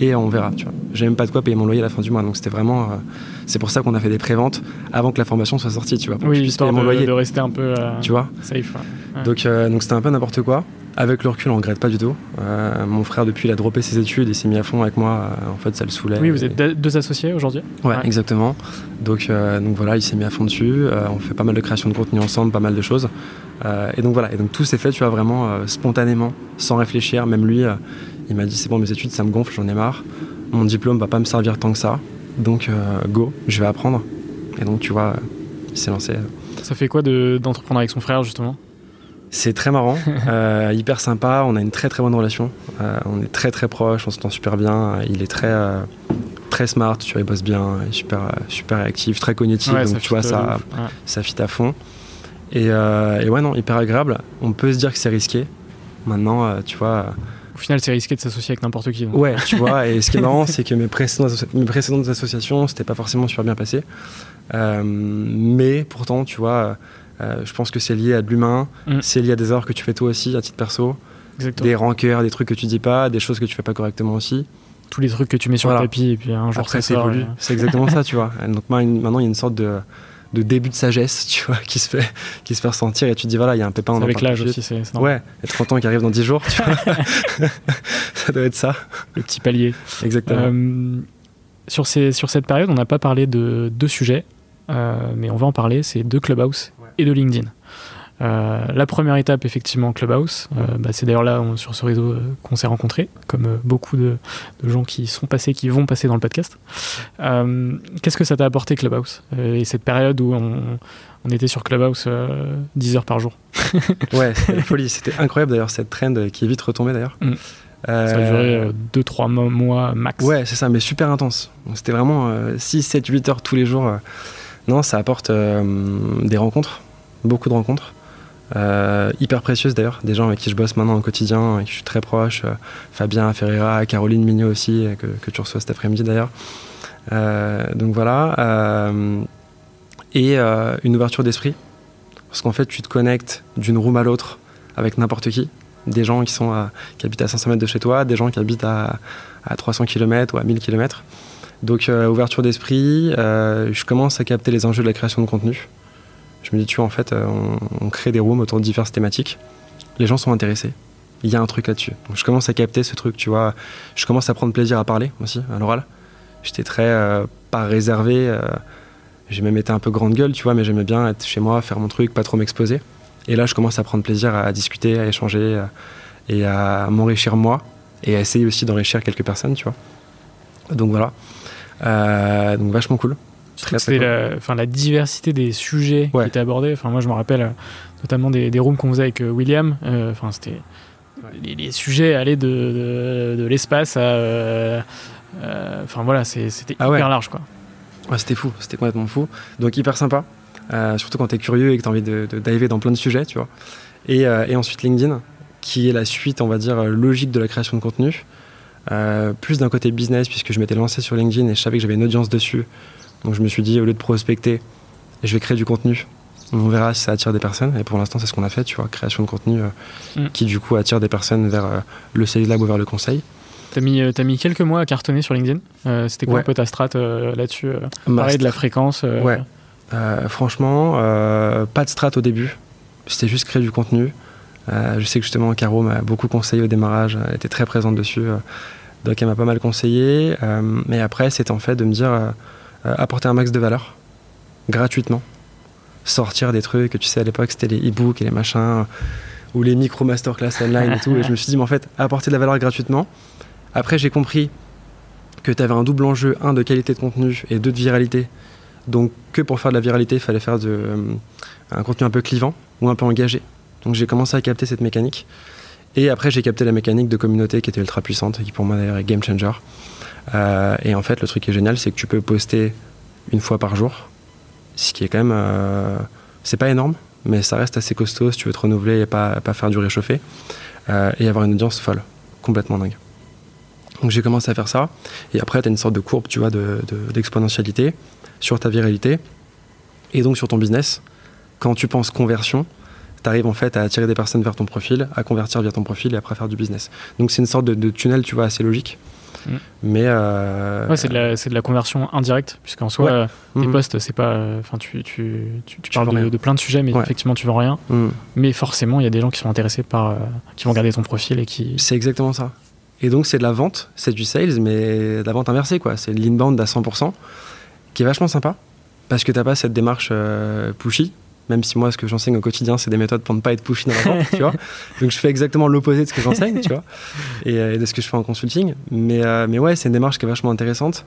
et on verra, tu vois. J'ai même pas de quoi payer mon loyer à la fin du mois, donc c'était vraiment. c'est pour ça qu'on a fait des préventes avant que la formation soit sortie, tu vois. oui, histoire de, de, rester un peu. tu vois. Safe. Donc, donc c'était un peu n'importe quoi. Avec le recul, on regrette pas du tout. Euh, mon frère, depuis, il a droppé ses études et s'est mis à fond avec moi. Euh, en fait, ça le saoulait. Oui, vous êtes deux associés aujourd'hui? Ouais, exactement. Donc, euh, donc voilà, il s'est mis à fond dessus. on fait pas mal de création de contenu ensemble, pas mal de choses. et donc voilà, et donc tout s'est fait, tu vois, vraiment spontanément, sans réfléchir. Même lui, il m'a dit c'est bon, mes études, ça me gonfle, j'en ai marre. Mon diplôme va pas me servir tant que ça. Donc go, je vais apprendre. Et donc, tu vois, il s'est lancé. Ça fait quoi d'entreprendre avec son frère, justement? C'est très marrant, euh, hyper sympa. On a une très très bonne relation. Euh, on est très très proches, on s'entend super bien. Il est très euh, très smart, tu vois, il bosse bien, super super réactif, très cognitif. Ouais, donc tu vois ça. Ouais. ça fit à fond. Et, euh, et ouais non, hyper agréable. On peut se dire que c'est risqué. Maintenant, euh, tu vois. Au final, c'est risqué de s'associer avec n'importe qui. donc. Ouais, tu vois. Et ce qui est marrant, c'est que mes précédentes, mes précédentes associations, c'était pas forcément super bien passé. Euh, mais pourtant, tu vois, euh, je pense que c'est lié à de l'humain, Mm. c'est lié à des erreurs que tu fais toi aussi à titre perso, Exactement. des rancœurs, des trucs que tu dis pas, des choses que tu fais pas correctement aussi. Tous les trucs que tu mets sur Voilà. le tapis et puis un jour Après, ça évolue. euh, C'est exactement ça, tu vois. Donc ma- maintenant, il y a une sorte de, de début de sagesse, tu vois, qui se fait, qui se fait ressentir et tu te dis voilà, il y a un pépin. on avec l'âge aussi, c'est normal. Ouais, et 30 ans qui arrive dans 10 jours, tu vois. ça doit être ça. le petit palier. Exactement. Euh, sur, ces, sur cette période, on n'a pas parlé de deux sujets, euh, mais on va en parler, c'est de Clubhouse Ouais. et de LinkedIn. Euh, la première étape, effectivement, Clubhouse. Euh, bah, c'est d'ailleurs là, on- sur ce réseau, euh, qu'on s'est rencontrés, comme beaucoup de, de gens qui sont passés, qui vont passer dans le podcast. Qu'est-ce que ça t'a apporté, Clubhouse? Et cette période où on, on était sur Clubhouse euh, 10 heures par jour? Ouais, c'était folie. C'était incroyable d'ailleurs, cette trend qui est vite retombée d'ailleurs. Mm. Ça a duré 2-3 mois max. Ouais, c'est ça, mais super intense. C'était vraiment euh, 6, 7, 8 heures tous les jours. Non, ça apporte des rencontres, beaucoup de rencontres. Euh, hyper précieuses d'ailleurs, des gens avec qui je bosse maintenant au quotidien, avec qui je suis très proche. euh, Fabien Ferreira, Caroline Mignot aussi, euh, que, que tu reçois cet après-midi d'ailleurs. Donc voilà. et une ouverture d'esprit. Parce qu'en fait, tu te connectes d'une room à l'autre avec n'importe qui. Des gens qui, sont qui habitent à 500 mètres de chez toi, des gens qui habitent à, à 300 km ou à 1000 km. Donc, ouverture d'esprit, je commence à capter les enjeux de la création de contenu. Je me dis, tu vois, en fait, euh, on, crée des rooms autour de diverses thématiques. Les gens sont intéressés. Il y a un truc là-dessus. Je commence à capter ce truc, tu vois. Je commence à prendre plaisir à parler aussi, à l'oral. J'étais très euh, pas réservé. euh, j'ai même été un peu grande gueule, tu vois, mais j'aimais bien être chez moi, faire mon truc, pas trop m'exposer. Et là, je commence à prendre plaisir à discuter, à échanger et à m'enrichir moi et à essayer aussi d'enrichir quelques personnes, tu vois. Donc voilà. Donc vachement cool. C'était la, enfin, la diversité des sujets Ouais. qui étaient abordés. Enfin, moi, je me rappelle euh, notamment des, des rooms qu'on faisait avec euh, William. Euh, Enfin, c'était les, les sujets allaient de, de, de l'espace à. Enfin voilà, c'était Ah hyper ouais. large quoi. Ouais, c'était fou, c'était complètement fou. Donc hyper sympa, Euh, surtout quand tu es curieux et que tu as envie de, de diver dans plein de sujets, tu vois. Et, euh, et ensuite LinkedIn, qui est la suite, on va dire, logique de la création de contenu. Euh, plus d'un côté business, puisque je m'étais lancé sur LinkedIn et je savais que j'avais une audience dessus. Donc je me suis dit, au lieu de prospecter, je vais créer du contenu. On verra si ça attire des personnes. Et pour l'instant, c'est ce qu'on a fait, tu vois, création de contenu euh, Mm. qui du coup attire des personnes vers euh, le Sales Lab ou vers le conseil. T'as mis, euh, mis quelques mois à cartonner sur LinkedIn? C'était quoi Ouais. un peu ta strat là-dessus Pareil de la fréquence. Ouais. Franchement, pas de strat au début. C'était juste créer du contenu. Je sais que justement, Caro m'a beaucoup conseillé au démarrage. Elle était très présente dessus. donc, elle m'a pas mal conseillé. Mais après, c'était en fait de me dire apporter un max de valeur gratuitement. Sortir des trucs. Tu sais, à l'époque, c'était les e-books et les machins. euh, ou les micro masterclass online et tout. Et je me suis dit, mais en fait, apporter de la valeur gratuitement. Après, j'ai compris que tu avais un double enjeu, un de qualité de contenu et deux de viralité. Donc que pour faire de la viralité, il fallait faire de, euh, un contenu un peu clivant ou un peu engagé. Donc j'ai commencé à capter cette mécanique. Et après j'ai capté la mécanique de communauté qui était ultra puissante qui pour moi d'ailleurs est game changer. Euh, et en fait le truc qui est génial c'est que tu peux poster une fois par jour, ce qui est quand même... euh, c'est pas énorme, mais ça reste assez costaud si tu veux te renouveler et pas, pas faire du réchauffé. Euh, et avoir une audience folle, complètement dingue. Donc j'ai commencé à faire ça. Et après, tu as une sorte de courbe, tu vois, de- de- d'exponentialité sur ta viralité et donc sur ton business. Quand tu penses conversion, tu arrives en fait à attirer des personnes vers ton profil, à convertir via ton profil et après faire du business. Donc c'est une sorte de, de tunnel, tu vois, assez logique. Mm. Mais euh, Ouais, c'est de, la- c'est de la conversion indirecte, puisqu'en soi, Ouais. euh, tes mhm, posts, c'est pas. euh, Enfin, tu, tu, tu, tu Tu parles de, plein de sujets, mais Ouais. effectivement, tu vends rien. mhm. Mais forcément, il y a des gens qui sont intéressés par. euh, qui vont regarder ton profil et qui. C'est exactement ça. Et donc c'est de la vente, c'est du sales, mais de la vente inversée, quoi. C'est de l'inbound à 100%, qui est vachement sympa, parce que t'as pas cette démarche euh, pushy, même si moi, ce que j'enseigne au quotidien, c'est des méthodes pour ne pas être pushy dans la vente, tu vois. Donc je fais exactement l'opposé de ce que j'enseigne, tu vois, et, euh, et de ce que je fais en consulting. Mais, euh, mais ouais, c'est une démarche qui est vachement intéressante.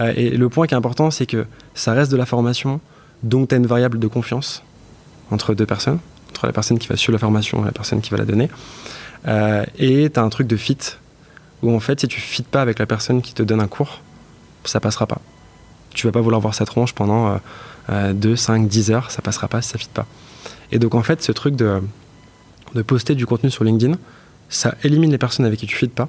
Euh, et le point qui est important, c'est que ça reste de la formation, donc tu as une variable de confiance entre deux personnes. entre la personne qui va suivre la formation et la personne qui va la donner. Euh, et tu as un truc de fit où en fait, si tu fit pas avec la personne qui te donne un cours, ça passera pas. Tu vas pas vouloir voir sa tronche pendant 2, 5, 10 heures, ça passera pas si ça fit pas. Et donc en fait, ce truc de, de poster du contenu sur LinkedIn, ça élimine les personnes avec qui tu fit pas.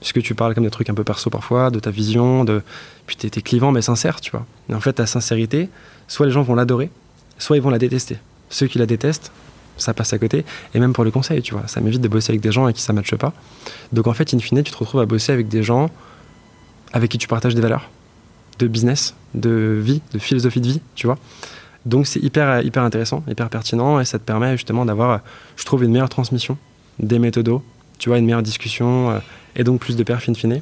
Puisque tu parles comme des trucs un peu perso parfois, de ta vision, de... puis t'es es clivant mais sincère, tu vois. Et en fait, ta sincérité, soit les gens vont l'adorer, soit ils vont la détester. Ceux qui la détestent, ça passe à côté. Et même pour le conseil, tu vois, ça m'évite de bosser avec des gens avec qui ça matche pas. Donc en fait, in fine, tu te retrouves à bosser avec des gens avec qui tu partages des valeurs, de business, de vie, de philosophie de vie, tu vois. Donc c'est hyper, hyper intéressant, hyper pertinent et ça te permet justement d'avoir, je trouve, une meilleure transmission des méthodos, tu vois, une meilleure discussion euh, et donc plus de perf in fine.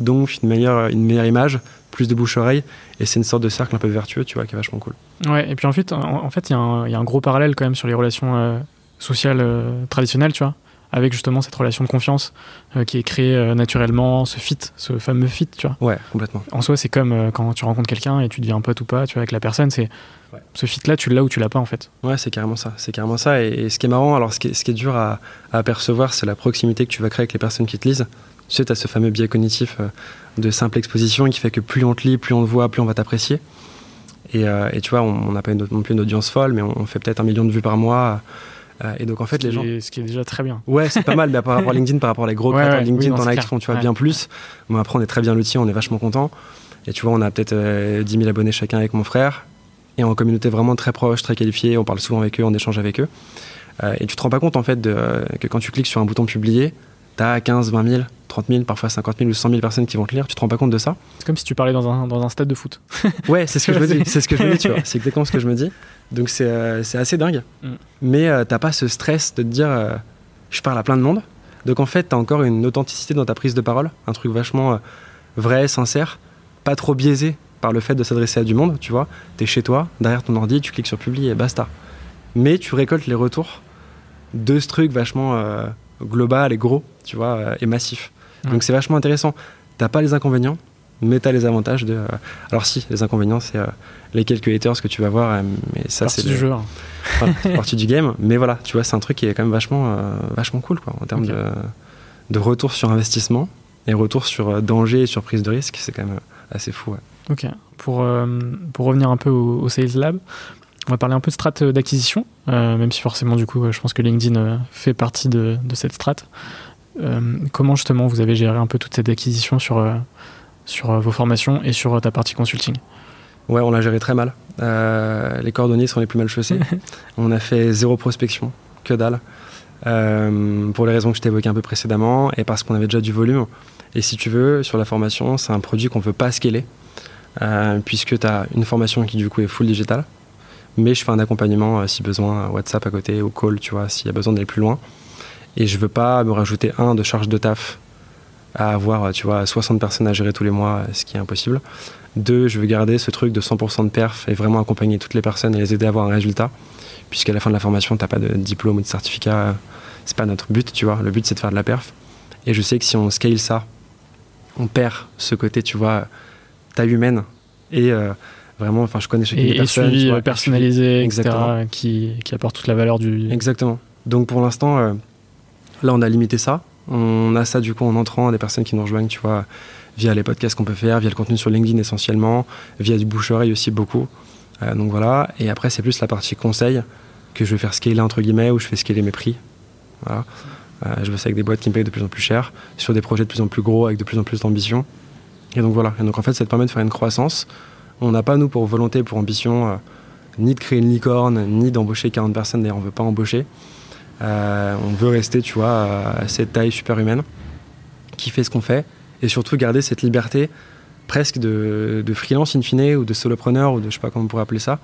Donc une meilleure, une meilleure image, plus de bouche-oreille et c'est une sorte de cercle un peu vertueux, tu vois, qui est vachement cool. Ouais, et puis en fait, en, fait, il y, a un gros parallèle quand même sur les relations euh, sociales euh, traditionnelles, tu vois, avec justement cette relation de confiance euh, qui est créée naturellement, ce fit, ce fameux fit, tu vois. Ouais, complètement. En soi, c'est comme quand tu rencontres quelqu'un et tu deviens un pote ou pas, tu vois, avec la personne, c'est ce fit-là, tu l'as ou tu l'as pas en fait. Ouais, c'est carrément ça, c'est carrément ça. Et, ce qui est marrant, alors ce qui est, ce qui est dur à, à apercevoir, c'est la proximité que tu vas créer avec les personnes qui te lisent. Tu sais, tu as ce fameux biais cognitif de simple exposition qui fait que plus on te lit, plus on te voit, plus on va t'apprécier. Et, euh, et, tu vois, on n'a pas une, non plus une audience folle, mais on, fait peut-être un million de vues par mois. Euh, et donc en fait, les gens. ce qui est déjà très bien. Ouais, c'est pas mal, mais par rapport à LinkedIn, par rapport à les gros créateurs LinkedIn, t'en as qui font tu vois, bien plus. Bon, après, on est très bien l'outil, on est vachement content. Et tu vois, on a peut-être 10 000 abonnés chacun avec mon frère. Et en communauté vraiment très proche, très qualifiée, on parle souvent avec eux, on échange avec eux. Euh, et tu te rends pas compte en fait de, que quand tu cliques sur un bouton publier, tu as 15, 20 000, 30 000, parfois 50 000 ou 100 000 personnes qui vont te lire, tu te rends pas compte de ça? C'est comme si tu parlais dans un, dans un stade de foot. ouais, c'est ce que je me dis, c'est ce que je me dis, tu vois, c'est exactement ce que je me dis. Donc c'est euh, assez dingue. Mm. Mais euh, t'as pas ce stress de te dire euh, je parle à plein de monde. Donc en fait, tu as encore une authenticité dans ta prise de parole, un truc vachement vrai, sincère, pas trop biaisé par le fait de s'adresser à du monde, tu vois. Tu es chez toi, derrière ton ordi, tu cliques sur publier et basta. Mais tu récoltes les retours de ce truc vachement global et gros, tu vois, euh, et massif. Donc c'est vachement intéressant. T'as pas les inconvénients, mais t'as les avantages de. Euh, alors si, les inconvénients, c'est euh, les quelques haters que tu vas voir, mais ça c'est du jeu. Hein. partie du game. Mais voilà, tu vois, c'est un truc qui est quand même vachement, vachement cool, quoi, en termes de, de retour sur investissement et retour sur danger et sur prise de risque, c'est quand même assez fou. Ok. Pour, pour revenir un peu au, au Sales Lab, on va parler un peu de strat euh, d'acquisition, euh, même si forcément, du coup, je pense que LinkedIn euh, fait partie de, cette strat. Comment justement vous avez géré un peu toute cette acquisition sur, sur vos formations et sur ta partie consulting? Ouais, on l'a géré très mal. les cordonniers sont les plus mal chaussés. on a fait zéro prospection, que dalle. pour les raisons que je t'évoquais un peu précédemment et parce qu'on avait déjà du volume. Et si tu veux, sur la formation, c'est un produit qu'on ne veut pas scaler, puisque tu as une formation qui du coup est full digital, mais je fais un accompagnement euh, si besoin, WhatsApp à côté ou call, tu vois, s'il y a besoin d'aller plus loin. Et je veux pas me rajouter un de charge de taf à avoir, tu vois, 60 personnes à gérer tous les mois, ce qui est impossible. Deux, je veux garder ce truc de 100% de perf et vraiment accompagner toutes les personnes et les aider à avoir un résultat. Puisqu'à la fin de la formation, tu n'as pas de diplôme ou de certificat. C'est pas notre but, tu vois. Le but, c'est de faire de la perf. Et je sais que si on scale ça, on perd ce côté, tu vois, taille humaine et euh, Vraiment, enfin, je connais chacune et, des personnes. suivi personnalisé, etc., qui, qui, apporte toute la valeur du. Exactement. Donc pour l'instant, euh, là, on a limité ça. On a ça du coup en entrant, des personnes qui nous rejoignent, tu vois, via les podcasts qu'on peut faire, via le contenu sur LinkedIn essentiellement, via du bouche-oreille aussi beaucoup. Euh, donc voilà. Et après, c'est plus la partie conseil que je vais faire scaler entre guillemets, où je fais scaler mes prix. Voilà. Euh, je bosse avec des boîtes qui me payent de plus en plus cher, sur des projets de plus en plus gros, avec de plus en plus d'ambition. Et donc voilà. Et donc en fait, ça te permet de faire une croissance on n'a pas, nous, pour volonté, pour ambition, euh, ni de créer une licorne, ni d'embaucher 40 personnes. D'ailleurs, on ne veut pas embaucher. Euh, on veut rester, tu vois, à cette taille super humaine qui fait ce qu'on fait et surtout garder cette liberté presque de, freelance in fine ou de solopreneur ou de je sais pas comment on pourrait appeler ça.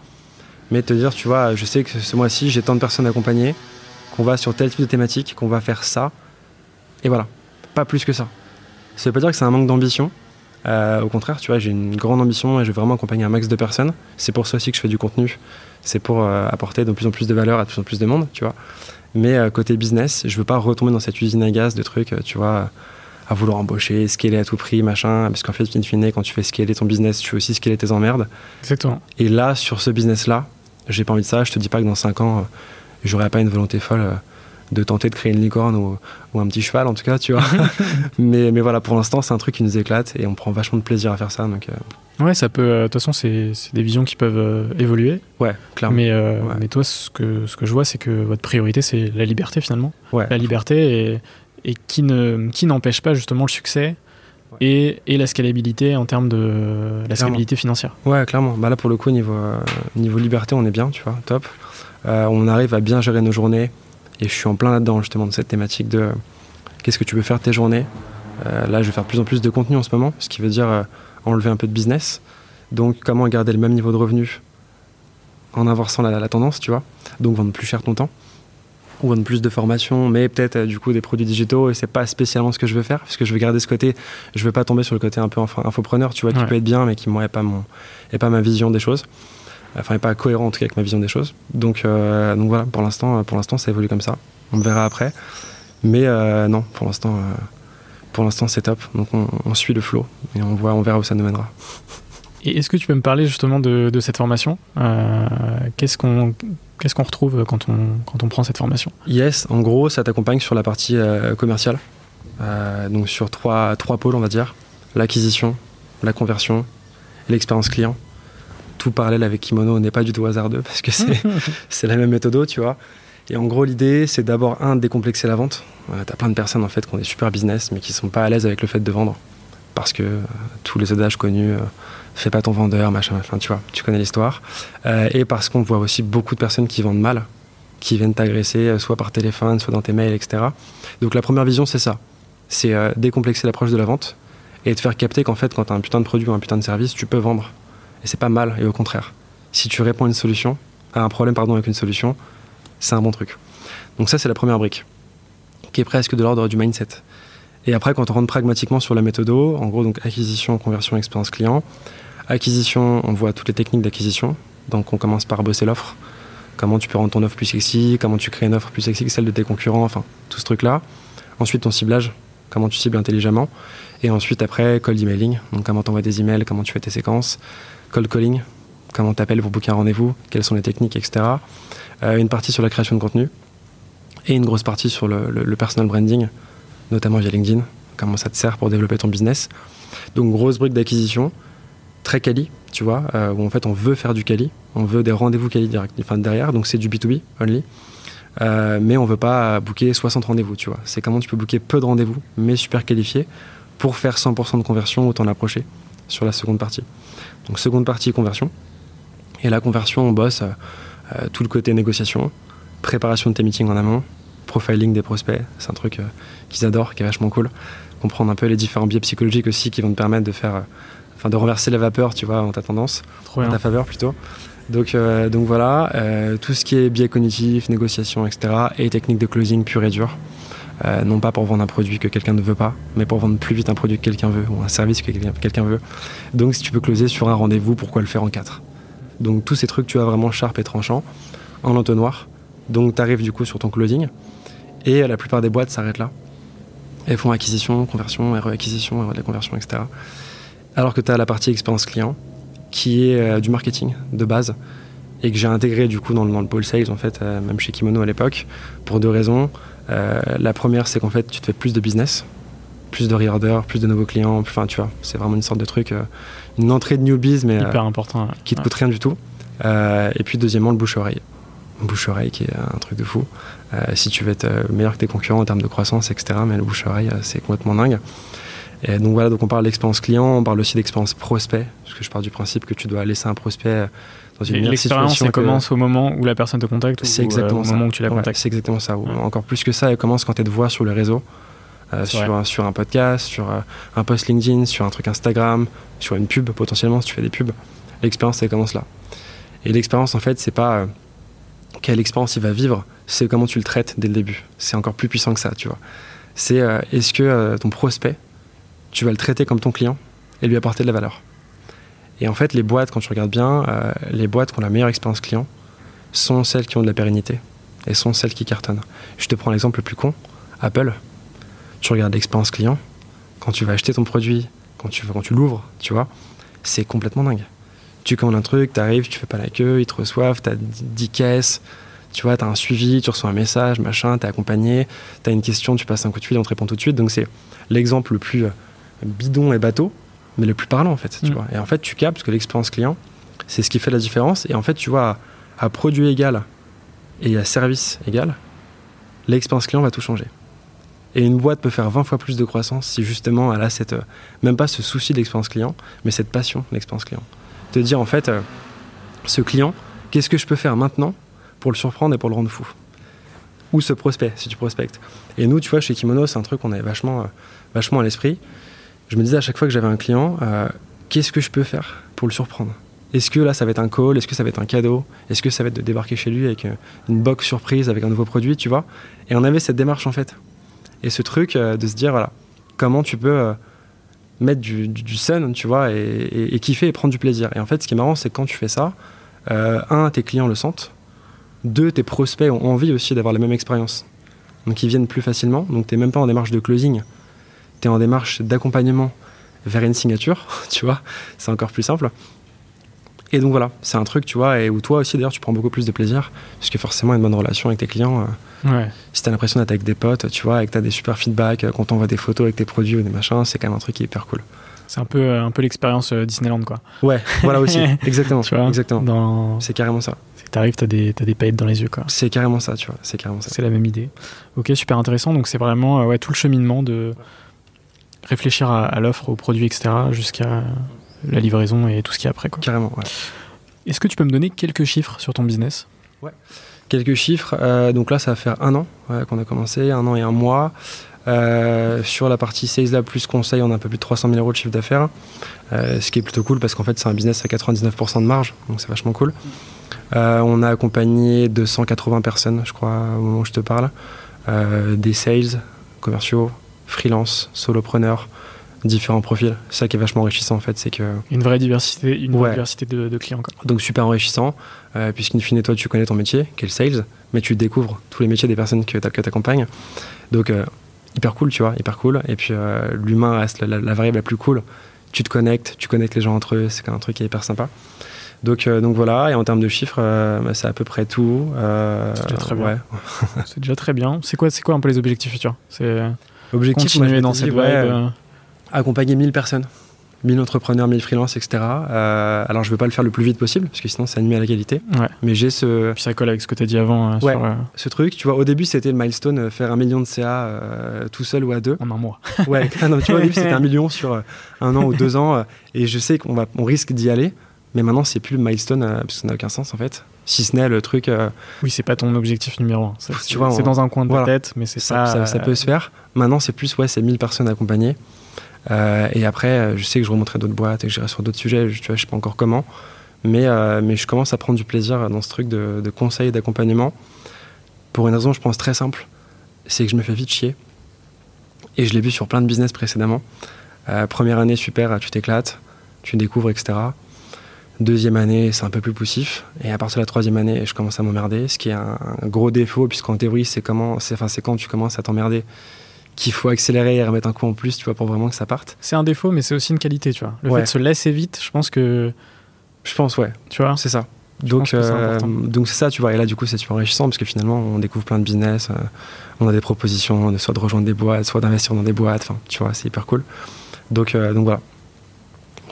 Mais te dire, tu vois, je sais que ce mois-ci, j'ai tant de personnes accompagnées, qu'on va sur tel type de thématique, qu'on va faire ça. Et voilà, pas plus que ça. Ça veut pas dire que c'est un manque d'ambition, euh, au contraire, tu vois, j'ai une grande ambition et je veux vraiment accompagner un max de personnes. C'est pour ça aussi que je fais du contenu. C'est pour euh, apporter de plus en plus de valeur à de plus en plus de monde, tu vois. Mais euh, côté business, je veux pas retomber dans cette usine à gaz de trucs, tu vois, à vouloir embaucher, scaler à tout prix, machin. Parce qu'en fait, in fine, quand tu fais scaler ton business, tu fais aussi scaler tes emmerdes. Exactement. Et là, sur ce business-là, j'ai pas envie de ça. Je te dis pas que dans 5 ans, j'aurais pas une volonté folle euh, de tenter de créer une licorne ou, ou, un petit cheval en tout cas, tu vois. mais, mais voilà, pour l'instant, c'est un truc qui nous éclate et on prend vachement de plaisir à faire ça. Donc, Ouais, ça peut. De toute façon, c'est des visions qui peuvent évoluer. Ouais, clairement. Mais, mais toi, ce que, ce que je vois, c'est que votre priorité, c'est la liberté finalement. Ouais. La liberté et, et qui n'empêche ne, qui pas justement le succès et, et, la scalabilité en termes de la scalabilité financière. Ouais, clairement. Bah là, pour le coup, niveau, euh, niveau liberté, on est bien, tu vois, top. Euh, on arrive à bien gérer nos journées et je suis en plein là-dedans, justement, de cette thématique de qu'est-ce que tu veux faire de tes journées. Euh, là, je vais faire de plus en plus de contenu en ce moment, ce qui veut dire enlever un peu de business. Donc, comment garder le même niveau de revenu en inversant la, la tendance, tu vois. Donc, vendre plus cher ton temps ou vendre plus de formations, mais peut-être du coup des produits digitaux et c'est pas spécialement ce que je veux faire parce que je veux garder ce côté, je veux pas tomber sur le côté un peu infopreneur, tu vois, qui ouais. peut être bien mais qui n'est pas mon et pas ma vision des choses, enfin n'est pas cohérent en tout cas avec ma vision des choses. Donc euh, donc voilà, pour l'instant pour l'instant ça évolue comme ça, on verra après, mais euh, non pour l'instant euh, pour l'instant c'est top, donc on, on, suit le flow et on voit on verra où ça nous mènera. Et est-ce que tu peux me parler justement de, de cette formation? Euh, Qu'est-ce qu'on qu'est-ce qu'on retrouve quand on, quand on prend cette formation? Yes, en gros, ça t'accompagne sur la partie euh, commerciale, euh, donc sur trois, trois pôles, on va dire. L'acquisition, la conversion et l'expérience client. Tout parallèle avec Kimono n'est pas du tout hasardeux parce que c'est la même méthode, tu vois. Et en gros, l'idée, c'est d'abord, un, de décomplexer la vente. Euh, T'as plein de personnes en fait qui ont des super business mais qui sont pas à l'aise avec le fait de vendre parce que euh, tous les adages connus euh, fais pas ton vendeur, machin, enfin tu vois, tu connais l'histoire. Euh, et parce qu'on voit aussi beaucoup de personnes qui vendent mal, qui viennent t'agresser, soit par téléphone, soit dans tes mails, etc. Donc la première vision, c'est ça. C'est décomplexer l'approche de la vente et te faire capter qu'en fait, quand tu as un putain de produit ou un putain de service, tu peux vendre. Et c'est pas mal, et au contraire. Si tu réponds à une solution, à un problème pardon, avec une solution, c'est un bon truc. Donc ça, c'est la première brique, qui est presque de l'ordre du mindset. Et après, quand on rentre pragmatiquement sur la méthode, en gros, donc acquisition, conversion, expérience client, Acquisition, on voit toutes les techniques d'acquisition. Donc on commence par bosser l'offre. Comment tu peux rendre ton offre plus sexy, comment tu crées une offre plus sexy que celle de tes concurrents, enfin tout ce truc-là. Ensuite ton ciblage, comment tu cibles intelligemment. Et ensuite après, cold emailing, donc comment tu envoies des emails, comment tu fais tes séquences. Cold calling, comment tu appelles pour booker un rendez-vous, quelles sont les techniques, etc. Euh, une partie sur la création de contenu et une grosse partie sur le, personal branding, notamment via LinkedIn, comment ça te sert pour développer ton business. Donc grosse brique d'acquisition très quali, tu vois, euh, où en fait on veut faire du quali, on veut des rendez-vous quali direct, enfin, derrière, donc c'est du B2B only. Euh, mais on veut pas booker 60 rendez-vous, tu vois. C'est comment tu peux booker peu de rendez-vous, mais super qualifiés, pour faire 100% de conversion ou t'en approcher sur la seconde partie. Donc seconde partie, conversion. Et la conversion, on bosse euh, tout le côté négociation, préparation de tes meetings en amont, profiling des prospects, c'est un truc qu'ils adorent, qui est vachement cool. Comprendre un peu les différents biais psychologiques aussi qui vont te permettre de faire enfin de renverser la vapeur, tu vois, en ta tendance, Trop en ta faveur plutôt. Donc, euh, donc voilà, euh, tout ce qui est biais cognitif, négociation, etc. et technique de closing pure et dure. Euh, non pas pour vendre un produit que quelqu'un ne veut pas, mais pour vendre plus vite un produit que quelqu'un veut ou un service que quelqu'un veut. Donc si tu peux closer sur un rendez-vous, pourquoi le faire en quatre? Donc tous ces trucs, tu as vraiment sharp et tranchant en entonnoir. Donc tu arrives du coup sur ton closing et la plupart des boîtes s'arrêtent là. Elles font acquisition, conversion, RE acquisition, RE conversion, etc. Alors que tu as la partie expérience client qui est euh, du marketing de base et que j'ai intégré du coup dans, dans, le pôle sales en fait, euh, même chez Kimono à l'époque, pour deux raisons. Euh, la première, c'est qu'en fait, tu te fais plus de business, plus de reorder, plus de nouveaux clients. Enfin, tu vois, c'est vraiment une sorte de truc, euh, une entrée de newbies, mais hyper important, ouais. qui te coûte rien du tout. Euh, et puis deuxièmement, le bouche-oreille. Bouche-oreille qui est un truc de fou. si tu veux être meilleur que tes concurrents en termes de croissance, etc., mais le bouche-oreille, c'est complètement dingue. Et donc voilà, donc on parle d'expérience client, on parle aussi d'expérience prospect, parce que je pars du principe que tu dois laisser un prospect dans une L'expérience, elle commence au moment où la personne te contacte ou exactement au moment où tu la contactes. Ouais, c'est exactement ça. Ouais. Encore plus que ça, elle commence quand elle te voit sur le réseau, euh, sur, un, sur un podcast, sur euh, un post LinkedIn, sur un truc Instagram, sur une pub potentiellement si tu fais des pubs. L'expérience, elle commence là. Et l'expérience, en fait, c'est pas euh, quelle expérience il va vivre, c'est comment tu le traites dès le début. C'est encore plus puissant que ça, tu vois. C'est euh, est-ce que ton prospect tu vas le traiter comme ton client et lui apporter de la valeur? Et en fait, les boîtes, quand tu regardes bien, euh, les boîtes qui ont la meilleure expérience client sont celles qui ont de la pérennité et sont celles qui cartonnent. Je te prends l'exemple le plus con, Apple. Tu regardes l'expérience client, quand tu vas acheter ton produit, quand tu, l'ouvres, tu vois, c'est complètement dingue. Tu commandes un truc, tu arrives, tu fais pas la queue, ils te reçoivent, tu as 10 caisses, Tu vois, tu as un suivi, tu reçois un message, machin, tu es accompagné, tu as une question, tu passes un coup de fil, on te répond tout de suite. Donc c'est l'exemple le plus euh, bidon et bateau, mais le plus parlant en fait. Tu Mm. vois. Et en fait, tu captes que l'expérience client, c'est ce qui fait la différence. Et en fait, tu vois, à, à produit égal et à service égal, l'expérience client va tout changer. Et une boîte peut faire 20 fois plus de croissance si justement elle a cette, euh, même pas ce souci de l'expérience client, mais cette passion de l'expérience client. Te dire en fait, euh, ce client, qu'est-ce que je peux faire maintenant pour le surprendre et pour le rendre fou? Ou ce prospect, si tu prospectes. Et nous, tu vois, chez Kimono, c'est un truc qu'on avait vachement, euh, vachement à l'esprit. Je me disais à chaque fois que j'avais un client, euh, qu'est-ce que je peux faire pour le surprendre? Est-ce que là, ça va être un call? Est-ce que ça va être un cadeau? Est-ce que ça va être de débarquer chez lui avec euh, une box surprise, avec un nouveau produit, tu vois? Et on avait cette démarche en fait. Et ce truc euh, de se dire, voilà, comment tu peux mettre du, du, sun, tu vois, et, et- kiffer et prendre du plaisir. Et en fait, ce qui est marrant, c'est que quand tu fais ça, un, tes clients le sentent. Deux, tes prospects ont envie aussi d'avoir la même expérience. Donc ils viennent plus facilement. Donc tu même pas en démarche de closing. Tu es en démarche d'accompagnement vers une signature, tu vois. C'est encore plus simple. Et donc voilà, c'est un truc, tu vois, et où toi aussi d'ailleurs tu prends beaucoup plus de plaisir, puisque forcément une bonne relation avec tes clients, euh, Ouais. si t'as l'impression d'être avec des potes, tu vois, et que t'as des super feedbacks, euh, quand on voit des photos avec tes produits ou des machins, c'est quand même un truc qui est hyper cool. C'est un peu, euh, un peu l'expérience euh, Disneyland, quoi. Ouais, voilà aussi, exactement, Tu vois exactement. Dans... C'est carrément ça. C'est que t'arrives, t'as des, t'as des paillettes dans les yeux, quoi. C'est carrément ça, tu vois, c'est carrément ça. C'est la même idée. Ok, super intéressant. Donc c'est vraiment ouais, tout le cheminement de réfléchir à, à l'offre, aux produits, etc., jusqu'à la livraison et tout ce qui est après. Quoi. Carrément, ouais. Est-ce que tu peux me donner quelques chiffres sur ton business? Quelques chiffres, euh, donc là ça va faire un an ouais, qu'on a commencé, un an et un mois. Euh, sur la partie Sales Lab plus conseil, on a un peu plus de 300 000 euros de chiffre d'affaires, euh, ce qui est plutôt cool parce qu'en fait c'est un business à 99% de marge, donc c'est vachement cool. Euh, on a accompagné 280 personnes, je crois, au moment où je te parle, Euh, des sales, commerciaux, freelance, solopreneurs, différents profils. C'est ça qui est vachement enrichissant en fait, c'est que Une vraie diversité, une vraie diversité de, de clients. Quoi. donc super enrichissant, euh, puisqu'in fine, toi, tu connais ton métier, qui est le sales, mais tu découvres tous les métiers des personnes que tu accompagnes. Donc, euh, hyper cool, tu vois, hyper cool. Et puis, euh, l'humain reste la, la variable la plus cool. Tu te connectes, tu connectes les gens entre eux, c'est quand même un truc qui est hyper sympa. Donc, euh, donc voilà, et en termes de chiffres, euh, bah, c'est à peu près tout. Euh, C'est déjà très bien. ouais. C'est déjà très bien. C'est quoi, c'est quoi un peu les objectifs futurs? C'est Objectif, moi, je continuer dans cette vibe. ouais, euh, accompagner 1000 personnes. 1000 entrepreneurs, 1000 freelances, etc. Euh, alors, je veux pas le faire le plus vite possible, parce que sinon, ça nuit à la qualité. Ouais. Mais j'ai ce, Puis ça colle avec ce que tu as dit avant euh, Ouais. sur, euh, ce truc, tu vois, au début c'était le milestone, faire un million de CA tout seul ou à deux. en un mois. Ouais, ah non, tu vois, au début c'était un million sur un an ou deux ans, et je sais qu'on va, on risque d'y aller, mais maintenant c'est plus le milestone, parce que ça n'a aucun sens en fait. Si ce n'est le truc, euh, Oui, c'est pas ton objectif numéro un. C'est, Tu c'est- vois, c'est on- dans un coin de voilà. ta tête, mais c'est ça, pas. ça, ça peut se faire. Maintenant c'est plus, ouais, c'est 1000 personnes accompagnées. Euh, et après, euh, je sais que je remonterai d'autres boîtes et que j'irai sur d'autres sujets, je, tu vois, je sais pas encore comment, mais, euh, mais je commence à prendre du plaisir dans ce truc de, de conseil et d'accompagnement. Pour une raison, je pense, très simple, c'est que je me fais vite chier. Et je l'ai vu sur plein de business précédemment. Première année, super, tu t'éclates, tu découvres, etc. Deuxième année, c'est un peu plus poussif. Et à partir de la troisième année, je commence à m'emmerder, ce qui est un, un gros défaut, puisqu'en théorie, c'est comment, c'est, enfin, c'est quand tu commences à t'emmerder qu'il faut accélérer et remettre un coup en plus, tu vois, pour vraiment que ça parte. C'est un défaut, mais c'est aussi une qualité, tu vois. Le Ouais. fait de se laisser vite, je pense que. Je pense, ouais, Tu vois? C'est ça. Je Donc, euh, donc c'est ça, tu vois. Et là, du coup, c'est super enrichissant parce que finalement, on découvre plein de business. euh, on a des propositions, de, soit de rejoindre des boîtes, soit d'investir dans des boîtes. Enfin, tu vois, c'est hyper cool. Donc, euh, donc voilà.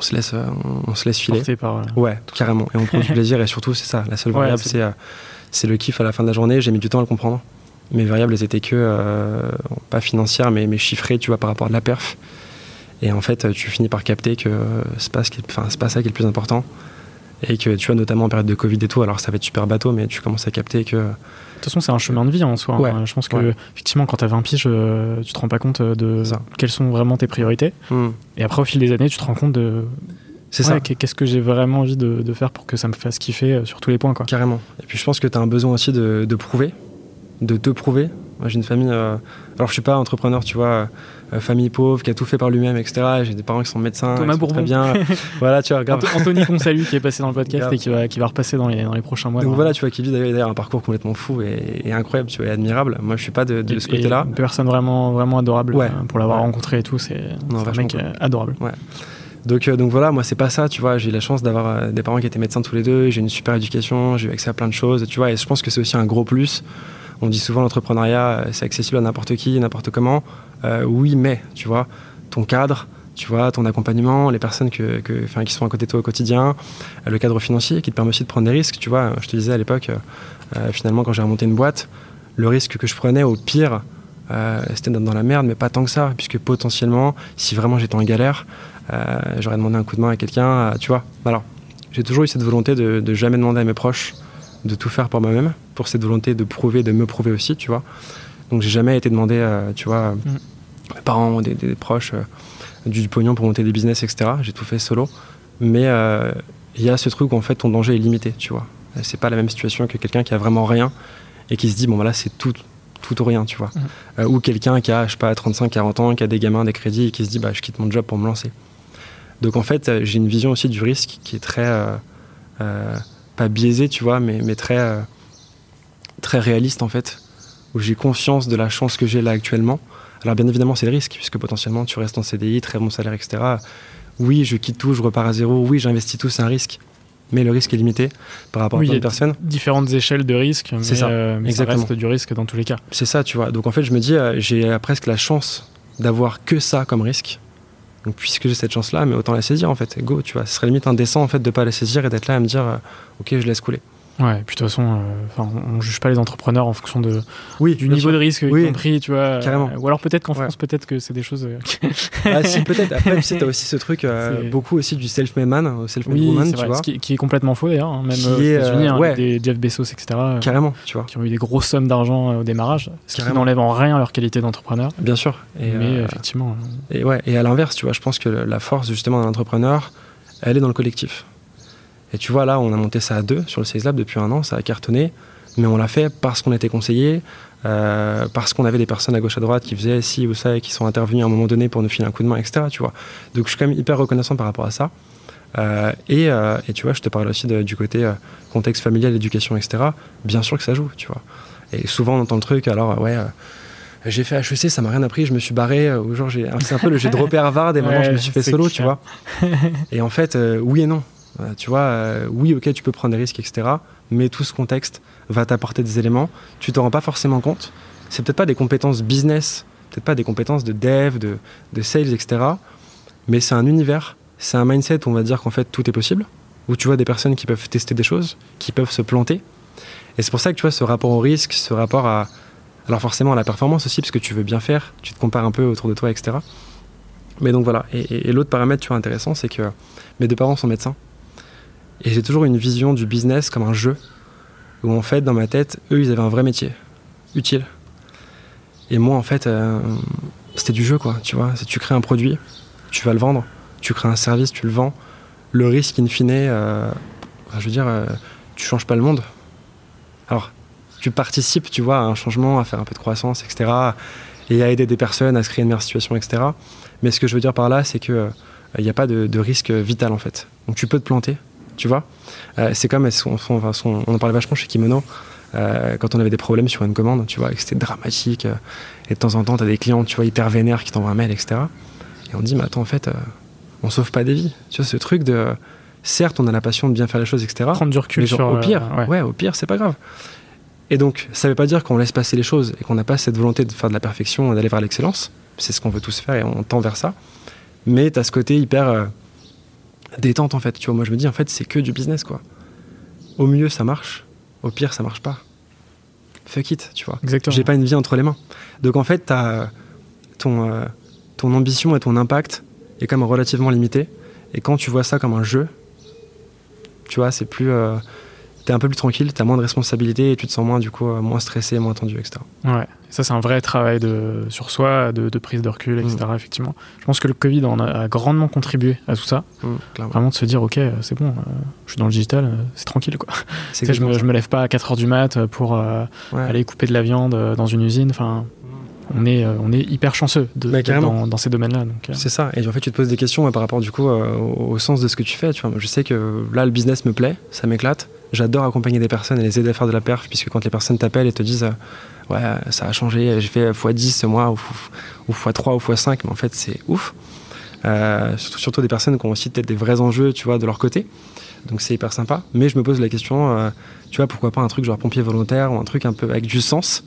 On se laisse, euh, on, on se laisse filer. par. Ouais, carrément. Et on prend du plaisir. Et surtout, c'est ça. La seule variable, c'est- c'est euh, c'est le kiff à la fin de la journée. J'ai mis du temps à le comprendre. Mes variables, elles étaient que, euh, pas financières, mais, mais chiffrées, tu vois, par rapport à de la perf. Et en fait, tu finis par capter que c'est pas, ce qui est- enfin, c'est pas ça qui est le plus important. Et que tu vois, notamment en période de Covid et tout, alors ça va être super bateau, mais tu commences à capter que. De toute façon, c'est un chemin de vie en soi. hein. Je pense que, Ouais. effectivement, quand tu as 20 piges, euh, tu te rends pas compte de Ça. quelles sont vraiment tes priorités. hmm, Et après, au fil des années, tu te rends compte de. c'est ouais, ça. qu'est- Qu'est-ce que j'ai vraiment envie de, de faire pour que ça me fasse kiffer euh, sur tous les points, quoi. Carrément. Et puis je pense que tu as un besoin aussi de, de prouver, de te prouver. Moi j'ai une famille, euh, alors je suis pas entrepreneur, tu vois, euh, famille pauvre, qui a tout fait par lui-même, etc. J'ai des parents qui sont médecins, Thomas sont très Bourbon. bien. voilà, tu vois, grave. Anthony Consalu qui est passé dans le podcast Grave. et qui va, qui va repasser dans les, dans les prochains mois. Donc voilà, tu vois, qui vit d'ailleurs un parcours complètement fou et, et incroyable, tu vois, et admirable. Moi je suis pas de, de Et- ce côté-là. Une personne vraiment, vraiment adorable Ouais. euh, pour l'avoir Ouais. rencontré et tout. C'est un mec cool. euh, adorable. Donc, donc voilà, moi c'est pas ça, tu vois. J'ai eu la chance d'avoir des parents qui étaient médecins tous les deux. J'ai une super éducation, j'ai eu accès à plein de choses, tu vois. Et je pense que c'est aussi un gros plus. On dit souvent l'entrepreneuriat, c'est accessible à n'importe qui, n'importe comment. oui, mais tu vois, ton cadre, tu vois, ton accompagnement, les personnes que, que qui sont à côté de toi au quotidien, euh, le cadre financier qui te permet aussi de prendre des risques. Tu vois, je te disais à l'époque, euh, euh, finalement, quand j'ai remonté une boîte, le risque que je prenais au pire, c'était d'être dans la merde, mais pas tant que ça, puisque potentiellement, si vraiment j'étais en galère, j'aurais demandé un coup de main à quelqu'un, tu vois. Alors, j'ai toujours eu cette volonté de, de, jamais demander à mes proches de tout faire pour moi-même, pour cette volonté de prouver, de me prouver aussi, tu vois. Donc, j'ai jamais été demandé, tu vois, mm. mes parents, des, des proches du pognon pour monter des business, etc. J'ai tout fait solo. Mais euh, il y a ce truc où en fait ton danger est limité, tu vois. C'est pas la même situation que quelqu'un qui a vraiment rien et qui se dit, bon, voilà, c'est tout, tout ou rien, tu vois. Mmh. Euh, ou quelqu'un qui a, je sais pas, 35, 40 ans, qui a des gamins, des crédits et qui se dit, bah, je quitte mon job pour me lancer. Donc en fait, euh, j'ai une vision aussi du risque qui est très, pas biaisée, tu vois, mais, mais très, très réaliste en fait, où j'ai conscience de la chance que j'ai là actuellement alors bien évidemment, c'est le risque, puisque potentiellement tu restes en CDI, très bon salaire, etc. Oui, je quitte tout, je repars à zéro. Oui, j'investis tout, c'est un risque. Mais le risque est limité par rapport à d'autres personnes. Différentes échelles de risque, mais, ça, euh, reste du risque dans tous les cas. C'est ça, tu vois. Donc en fait, je me dis, euh, j'ai euh, presque la chance d'avoir que ça comme risque. Donc puisque j'ai cette chance-là, mais autant la saisir en fait. Go, tu vois. Ce serait limite indécent en fait de pas la saisir et d'être là à me dire, ok, je laisse couler. Ouais, et puis de toute façon, euh, on juge pas les entrepreneurs en fonction de, oui, du niveau de risque qu'ils ont pris, tu vois. Carrément. ou alors peut-être qu'en France, peut-être que c'est des choses. Euh, ah, si, peut-être. Après, tu sais, t'as aussi ce truc, euh, beaucoup aussi du self-made man, self-made woman, tu vois. Qui, qui, est complètement faux d'ailleurs, hein, même aux États-Unis, hein, des Jeff Bezos, etc. Carrément, tu vois. Qui ont eu des grosses sommes d'argent au démarrage, ce qui n'enlève en rien leur qualité d'entrepreneur. Bien sûr. Et, mais effectivement. Et ouais, et à l'inverse, tu vois, je pense que la force justement d'un entrepreneur, elle est dans le collectif. Et tu vois, là, on a monté ça à deux sur le Sales Lab depuis un an, ça a cartonné, mais on l'a fait parce qu'on était conseillé, euh, parce qu'on avait des personnes à gauche à droite qui faisaient ci ou ça et qui sont intervenues à un moment donné pour nous filer un coup de main, etc. Tu vois. Donc je suis quand même hyper reconnaissant par rapport à ça. Euh, euh, et, tu vois, je te parle aussi du côté contexte familial, éducation, etc. Bien sûr que ça joue, tu vois. Et souvent on entend le truc, alors ouais j'ai fait HEC, ça m'a rien appris, je me suis barré, ou genre c'est un peu le j'ai droppé Harvard et maintenant je me suis fait solo, tu vois. et en fait, oui et non. Euh, tu vois, euh, oui, ok, tu peux prendre des risques, etc. Mais tout ce contexte va t'apporter des éléments. Tu t'en rends pas forcément compte. C'est peut-être pas des compétences business, peut-être pas des compétences de dev, de, sales, etc. Mais c'est un univers, c'est un mindset où on va dire qu'en fait tout est possible. Où tu vois des personnes qui peuvent tester des choses, qui peuvent se planter. Et c'est pour ça que tu vois ce rapport au risque, ce rapport à. Alors forcément à la performance aussi, parce que tu veux bien faire, tu te compares un peu autour de toi, etc. Mais donc voilà. Et, et l'autre paramètre tu vois, intéressant, c'est que mes deux parents sont médecins. Et j'ai toujours une vision du business comme un jeu, où en fait, dans ma tête, eux, ils avaient un vrai métier, utile. Et moi, en fait, euh, c'était du jeu, quoi, tu vois. Tu crées un produit, tu vas le vendre, tu crées un service, tu le vends. Le risque, in fine, euh, je veux dire, euh, tu changes pas le monde. Alors, tu participes, tu vois, à un changement, à faire un peu de croissance, etc. Et à aider des personnes à se créer une meilleure situation, etc. Mais ce que je veux dire par là, c'est que il n'y a pas de risque vital, en fait. Donc tu peux te planter, tu vois. Euh, c'est comme, on, on, en parlait vachement chez Kimono, euh, quand on avait des problèmes sur une commande, tu vois, que c'était dramatique, euh, et de temps en temps, tu as des clients, tu vois, hyper vénères qui t'envoient un mail, etc. Et on dit, mais attends, en fait, on sauve pas des vies. Tu vois, ce truc de, certes, on a la passion de bien faire les choses, etc. Prendre du recul sur, au pire, ouais. au pire, c'est pas grave. Et donc, ça veut pas dire qu'on laisse passer les choses et qu'on n'a pas cette volonté de faire de la perfection et d'aller vers l'excellence. C'est ce qu'on veut tous faire et on tend vers ça. Mais tu as ce côté hyper détente en fait. Tu vois, moi je me dis en fait c'est que du business quoi. Au mieux ça marche, au pire ça marche pas. Fuck it, tu vois. Exactement. J'ai pas une vie entre les mains. Donc en fait as ton euh, ton ambition et ton impact est quand même relativement limité. Et quand tu vois ça comme un jeu, tu vois, c'est plus euh, t'es un peu plus tranquille, t'as moins de responsabilités et tu te sens moins du coup euh, moins stressé, moins tendu, etc. Ouais, ça c'est un vrai travail de, sur soi, de, prise de recul, etc. Mm. Effectivement, je pense que le Covid en a, grandement contribué à tout ça. Mm, Vraiment de se dire, ok, c'est bon, euh, je suis dans le digital, euh, c'est tranquille quoi. je, me, je me lève pas à 4 heures du mat pour aller couper de la viande dans une usine. Enfin, on est, on est hyper chanceux de, dans, dans, ces domaines-là. C'est ça. Et en fait, tu te poses des questions par rapport du coup au, sens de ce que tu fais. Tu vois, je sais que là, le business me plaît, ça m'éclate. J'adore accompagner des personnes et les aider à faire de la perf, puisque quand les personnes t'appellent et te disent Ouais, ça a changé, j'ai fait x10 ce mois, ou, x3 ou x5, mais en fait, c'est ouf. surtout, surtout des personnes qui ont aussi peut-être des vrais enjeux, tu vois, de leur côté. Donc c'est hyper sympa. Mais je me pose la question, tu vois, pourquoi pas un truc genre pompier volontaire ou un truc un peu avec du sens?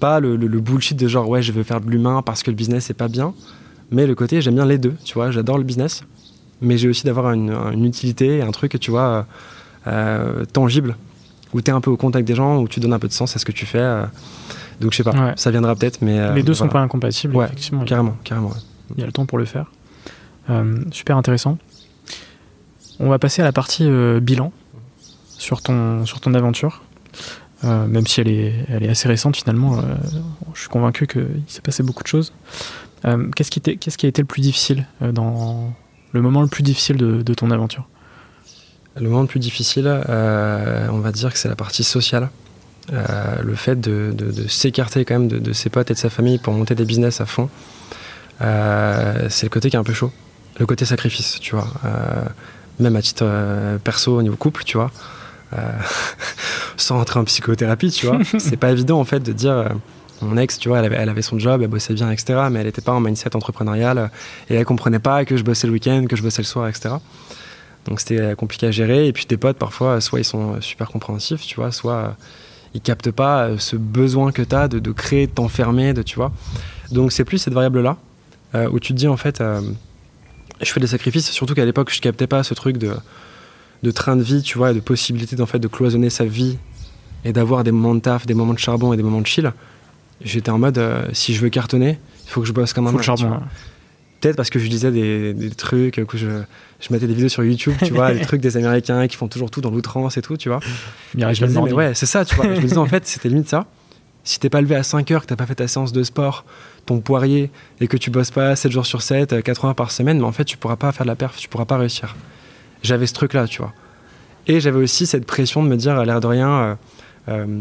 Pas le, bullshit de genre ouais je veux faire de l'humain parce que le business est pas bien mais le côté j'aime bien les deux tu vois j'adore le business mais j'ai aussi d'avoir une, une, utilité un truc tu vois euh, tangible où tu es un peu au contact des gens où tu donnes un peu de sens à ce que tu fais euh. donc je sais pas ça viendra peut-être mais euh, les deux sont pas incompatibles ouais, effectivement carrément carrément il y a le temps pour le faire super intéressant on va passer à la partie bilan sur ton sur ton aventure euh, même si elle est, elle est assez récente finalement. Euh, je suis convaincu qu'il s'est passé beaucoup de choses. Euh, qu'est-ce, qui qu'est-ce qui a été le plus difficile dans le moment le plus difficile de, ton aventure? Le moment le plus difficile, on va dire que c'est la partie sociale. le fait de, s'écarter quand même de, ses potes et de sa famille pour monter des business à fond, c'est le côté qui est un peu chaud. Le côté sacrifice, tu vois. même à titre perso, au niveau couple, tu vois. Euh, sans rentrer en psychothérapie, tu vois. c'est pas évident en fait de dire euh, mon ex, tu vois, elle avait, son job, elle bossait bien, etc. Mais elle n'était pas en mindset entrepreneurial et elle comprenait pas que je bossais le week-end, que je bossais le soir, etc. Donc c'était compliqué à gérer. Et puis des potes, parfois, soit ils sont super compréhensifs, tu vois, soit ils captent pas ce besoin que tu as de, créer, de t'enfermer, de, tu vois. Donc c'est plus cette variable-là euh, où tu te dis en fait, je fais des sacrifices, surtout qu'à l'époque, je captais pas ce truc de de train de vie, tu vois, de possibilité en fait de cloisonner sa vie et d'avoir des moments de taf, des moments de charbon et des moments de chill. J'étais en mode, euh, si je veux cartonner, il faut que je bosse comme un charbon. Peut-être parce que je disais des, trucs, que je, je, mettais des vidéos sur YouTube, tu vois, des trucs des Américains qui font toujours tout dans l'outrance et tout, tu vois. je me disais, mais ouais, c'est ça, tu vois. je me disais, en fait, c'était limite ça. Si t'es pas levé à 5 heures, que t'as pas fait ta séance de sport, ton poirier, et que tu bosses pas 7 jours sur 7, 80 par semaine, mais en fait, tu pourras pas faire de la perf, tu pourras pas réussir j'avais ce truc-là, tu vois. Et j'avais aussi cette pression de me dire, à l'air de rien, euh, euh,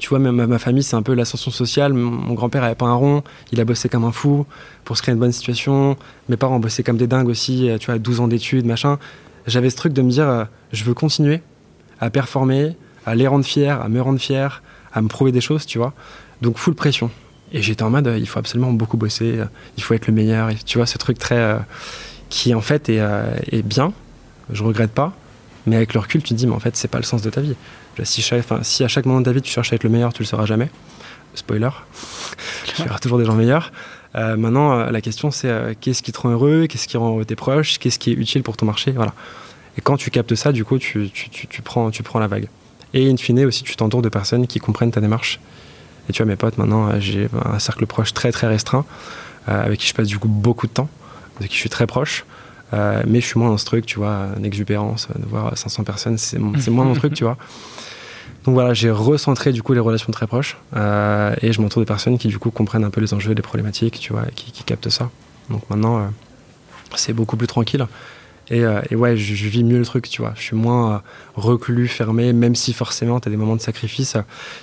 tu vois, ma, ma famille, c'est un peu l'ascension sociale. Mon grand-père avait pas un rond, il a bossé comme un fou pour se créer une bonne situation. Mes parents bossaient comme des dingues aussi, euh, tu vois, 12 ans d'études, machin. J'avais ce truc de me dire, je veux continuer à performer, à les rendre fiers, à me rendre fier, à me prouver des choses, tu vois. Donc, full pression. Et j'étais en mode, il faut absolument beaucoup bosser, il faut être le meilleur. tu vois, ce truc très. qui en fait est, est bien, je regrette pas. Mais avec le recul, tu te dis, mais en fait, c'est pas le sens de ta vie. Si, si à chaque moment de ta vie, tu cherches à être le meilleur, tu le seras jamais. Spoiler. tu verras toujours des gens meilleurs. Euh, maintenant, euh, la question, c'est euh, qu'est-ce qui te rend heureux, qu'est-ce qui rend tes proches, qu'est-ce qui est utile pour ton marché? Voilà. Et quand tu captes ça, du coup, tu, tu, prends, tu prends la vague. Et in fine, aussi, tu t'entoures de personnes qui comprennent ta démarche. Et tu vois, mes potes, maintenant, j'ai un cercle proche très, très restreint, avec qui je passe du coup beaucoup de temps, avec qui je suis très proche. Mais je suis moins dans ce truc, tu vois, une exubérance, de voir 500 personnes, c'est moins mon truc, tu vois. Donc voilà, j'ai recentré du coup les relations très proches euh, et je m'entoure de personnes qui du coup comprennent un peu les enjeux, les problématiques, tu vois, qui, captent ça. Donc maintenant, euh, c'est beaucoup plus tranquille. Et, ouais, je, vis mieux le truc, tu vois. Je suis moins reclus, fermé, même si forcément tu as des moments de sacrifice.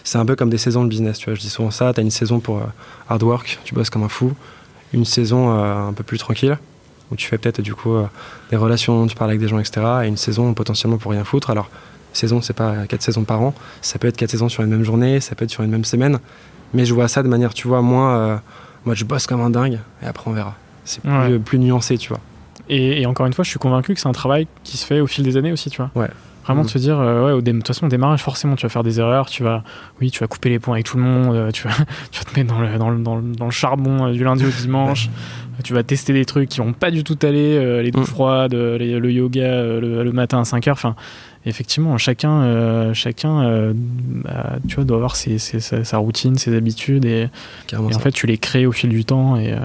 C'est un peu comme des saisons de business, tu vois. Je dis souvent ça, tu as une saison pour hard work, tu bosses comme un fou. Une saison un peu plus tranquille, où tu fais peut-être du coup euh, des relations, tu parles avec des gens, etc. Et une saison potentiellement pour rien foutre. Alors, saison, c'est pas quatre saisons par an, ça peut être quatre saisons sur une même journée, ça peut être sur une même semaine. Mais je vois ça de manière, tu vois, moins. Euh, moi, je bosse comme un dingue, et après, on verra. C'est plus, nuancé, tu vois. Et, encore une fois, je suis convaincu que c'est un travail qui se fait au fil des années aussi, tu vois. Ouais. Vraiment de mm. se dire, euh, ouais, de toute façon, au démarrage, forcément, tu vas faire des erreurs, tu vas, oui, tu vas couper les points avec tout le monde, tu, vas, tu vas te mettre dans le, dans le, dans le, charbon du lundi au dimanche, tu vas tester des trucs qui vont pas du tout aller, euh, les douches mm. froides, euh, le yoga euh, le, matin à 5 heures. Effectivement, chacun, chacun bah, tu vois, doit avoir sa, routine, ses habitudes et, en fait, tu les crées au fil du temps et,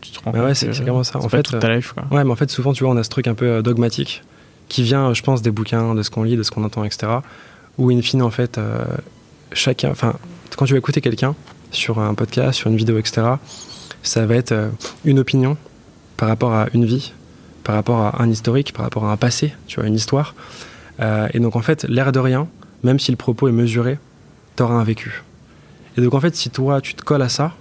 tu te rends compte. Ouais, c'est carrément ça. En fait, toute ta life, quoi. Ouais, mais en fait, souvent, tu vois, on a ce truc un peu dogmatique qui vient, je pense, des bouquins, de ce qu'on lit, de ce qu'on entend, etc. Où, in fine, en fait, chacun, enfin, quand tu vas écouter quelqu'un sur un podcast, sur une vidéo, etc., ça va être euh, une opinion par rapport à une vie, par rapport à un historique, par rapport à un passé, tu vois, une histoire. Euh, et donc en fait, l'air de rien, même si le propos est mesuré, t'auras un vécu. Et donc en fait, si toi tu te colles à ça,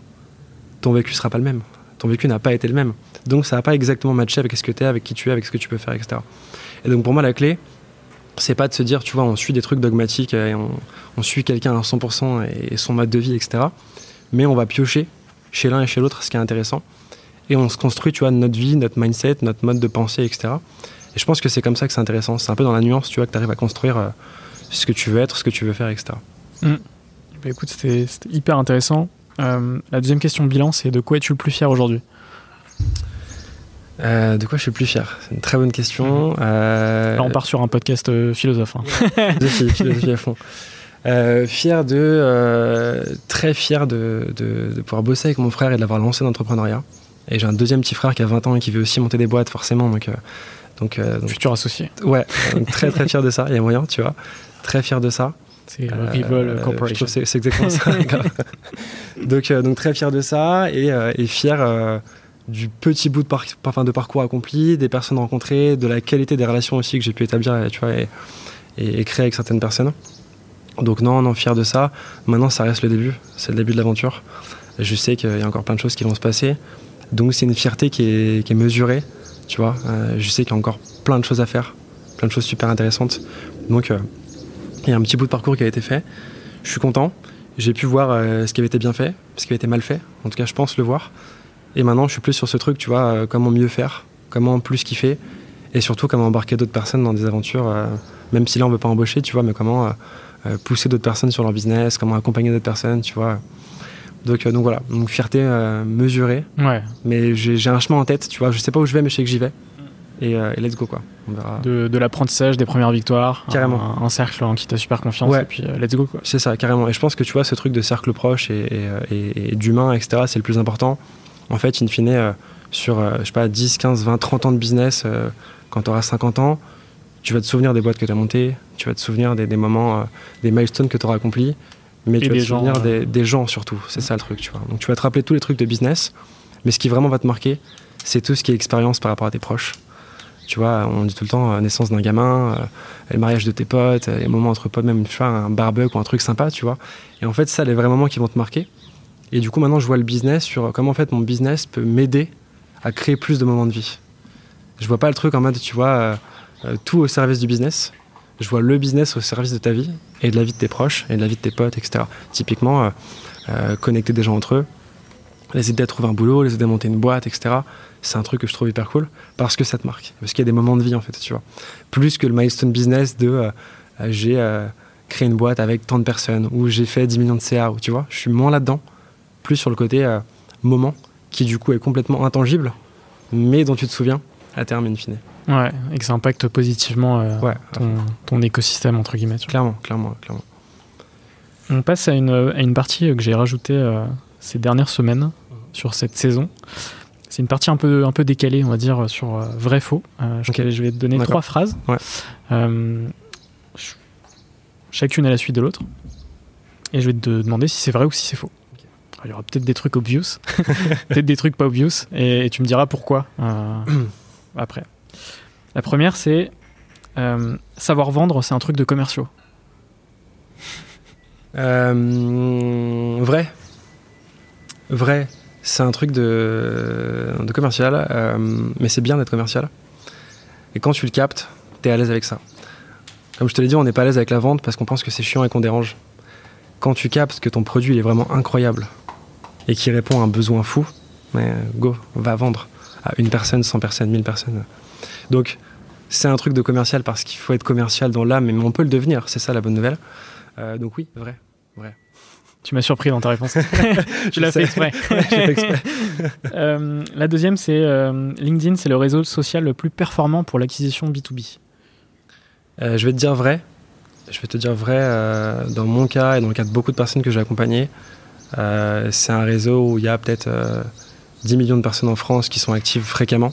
ton vécu sera pas le même. Ton vécu n'a pas été le même. Donc ça va pas exactement matcher avec ce que tu es, avec qui tu es, avec ce que tu peux faire, etc. Et donc pour moi, la clé, c'est pas de se dire, tu vois, on suit des trucs dogmatiques et on, on suit quelqu'un à 100% et son mode de vie, etc. Mais on va piocher chez l'un et chez l'autre, ce qui est intéressant. et on se construit, tu vois, notre vie, notre mindset, notre mode de pensée, etc. Et je pense que c'est comme ça que c'est intéressant. C'est un peu dans la nuance, tu vois, que tu arrives à construire euh, ce que tu veux être, ce que tu veux faire, etc. Bah, écoute, c'était hyper intéressant. Euh, la deuxième question bilan, c'est de quoi es-tu le plus fier aujourd'hui? Euh, de quoi je suis le plus fier? C'est une très bonne question. Euh, Là, on part sur un podcast philosophe. hein. philosophie, philosophie à fond. Euh, fier de, euh, très fier de, de- de pouvoir bosser avec mon frère et de l'avoir lancé dans l'entrepreneuriat. Et j'ai un deuxième petit frère qui a 20 ans et qui veut aussi monter des boîtes, forcément. Donc, euh, donc, euh, donc, Futur associé. ouais, donc très très fier de ça. Il y a moyen, tu vois. Très fier de ça. C'est Euh, je Corporation. c'est exactement ça. donc, euh, donc très fier de ça et, et fier du petit bout de, par- enfin, de parcours accompli, des personnes rencontrées, de la qualité des relations aussi que j'ai pu établir tu vois, et, et- et créer avec certaines personnes. Donc non, non, fier de ça. Maintenant, ça reste le début. C'est le début de l'aventure. Je sais qu'il y a encore plein de choses qui vont se passer. Donc c'est une fierté qui est, qui est mesurée, tu vois. Euh, je sais qu'il y a encore plein de choses à faire, plein de choses super intéressantes. Donc euh, il y a un petit bout de parcours qui a été fait. Je suis content. J'ai pu voir euh, ce qui avait été bien fait, ce qui avait été mal fait. En tout cas, je pense le voir. Et maintenant, je suis plus sur ce truc, tu vois, comment mieux faire, comment plus kiffer, et surtout comment embarquer d'autres personnes dans des aventures, même si là on veut pas embaucher, tu vois, mais comment pousser d'autres personnes sur leur business, comment accompagner d'autres personnes, tu vois. Donc, euh, donc voilà, donc fierté euh, mesurée, Ouais, mais j'ai un chemin en tête, tu vois, je sais pas où je vais, mais je sais que j'y vais. Et, euh, et let's go quoi. On verra. de, de l'apprentissage, des premières victoires. Carrément. Un, un cercle en qui t'as super confiance. Ouais. Et puis, let's go, quoi. C'est ça, carrément. Et je pense que tu vois, ce truc de cercle proche et, et, et- et d'humain, etc., c'est le plus important. En fait, in fine, sur, je sais pas, 10, 15, 20, 30 ans de business, quand tu auras 50 ans, tu vas te souvenir des boîtes que tu as montées, tu vas te souvenir des, des moments, des milestones que tu auras accomplis, mais Et tu vas te gens, souvenir des, des gens surtout. C'est ça le truc, tu vois. Donc tu vas te rappeler tous les trucs de business, mais ce qui vraiment va te marquer, c'est tout ce qui est expérience par rapport à tes proches. Tu vois, on dit tout le temps euh, naissance d'un gamin, euh, le mariage de tes potes, euh, les moments entre potes, même tu vois, un barbecue ou un truc sympa, tu vois. Et en fait, ça, les vrais moments qui vont te marquer. Et du coup, maintenant, je vois le business sur comment en fait mon business peut m'aider à créer plus de moments de vie. Je vois pas le truc en mode, tu vois, euh, tout au service du business. Je vois le business au service de ta vie et de la vie de tes proches et de la vie de tes potes, etc. Typiquement, euh, euh, connecter des gens entre eux, les aider à trouver un boulot, les aider à monter une boîte, etc. C'est un truc que je trouve hyper cool parce que ça te marque. Parce qu'il y a des moments de vie, en fait, tu vois. Plus que le milestone business de euh, j'ai créé une boîte avec tant de personnes ou j'ai fait 10 millions de CA, ou tu vois. Je suis moins là-dedans. Plus sur le côté moment qui, du coup, est complètement intangible, mais dont tu te souviens à terme, in fine. Ouais, et que ça impacte positivement euh, Ouais, ton, ton écosystème, entre guillemets. clairement, clairement, clairement. On passe à une, à une partie que j'ai rajoutée euh, ces dernières semaines sur cette saison. C'est une partie un peu, un peu décalée, on va dire, sur euh, vrai-faux. Euh, je, vais- je vais te donner trois phrases. Ouais. Euh, ch- chacune à la suite de l'autre. Et je vais te demander si c'est vrai ou si c'est faux. Il y aura peut-être des trucs obvious, peut-être des trucs pas obvious, et, et tu me diras pourquoi euh, après. La première, c'est euh, savoir vendre, c'est un truc de commerciaux. Euh, vrai. Vrai. C'est un truc de, commercial, euh, mais c'est bien d'être commercial. Et quand tu le captes, t'es à l'aise avec ça. Comme je te l'ai dit, on n'est pas à l'aise avec la vente parce qu'on pense que c'est chiant et qu'on dérange. Quand tu captes que ton produit il est vraiment incroyable et qui répond à un besoin fou, mais go, va vendre à une personne, 100 personnes, 1000 personnes. Donc, c'est un truc de commercial parce qu'il faut être commercial dans l'âme, mais on peut le devenir, c'est ça la bonne nouvelle. Euh, donc oui, vrai. Tu m'as surpris dans ta réponse. Je l'as fait exprès. Ouais, j'ai fait exprès. Euh, la deuxième, c'est euh, LinkedIn, c'est le réseau social le plus performant pour l'acquisition B2B. Euh, je vais te dire vrai. Je vais te dire vrai dans mon cas et dans le cas de beaucoup de personnes que j'ai accompagnées. c'est un réseau où il y a peut-être euh, 10 millions de personnes en France qui sont actives fréquemment.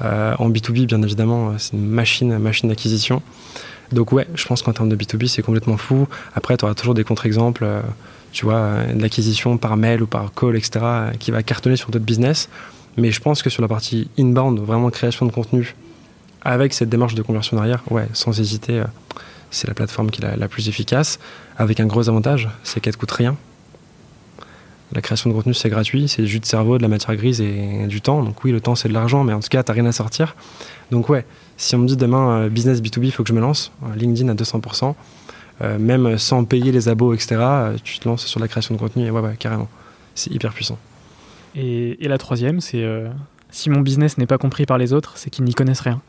Euh, en B2B, bien évidemment, euh, c'est une machine, machine d'acquisition. Donc ouais, je pense qu'en termes de B2B, c'est complètement fou. Après, tu auras toujours des contre-exemples, euh, tu vois, de l'acquisition par mail ou par call, etc., qui va cartonner sur d'autres business. Mais je pense que sur la partie inbound, vraiment création de contenu, avec cette démarche de conversion derrière, ouais, sans hésiter, c'est la plateforme qui est la, la plus efficace, avec un gros avantage, c'est qu'elle ne coûte rien. La création de contenu, c'est gratuit, c'est du jus de cerveau, de la matière grise et du temps. Donc oui, le temps, c'est de l'argent, mais en tout cas, tu rien à sortir. Donc ouais, si on me dit demain, euh, business B2B, il faut que je me lance, euh, LinkedIn à 200%, euh, même sans payer les abos, etc., euh, tu te lances sur la création de contenu, et ouais, ouais, carrément. C'est hyper puissant. Et, la troisième, c'est si mon business n'est pas compris par les autres, c'est qu'ils n'y connaissent rien.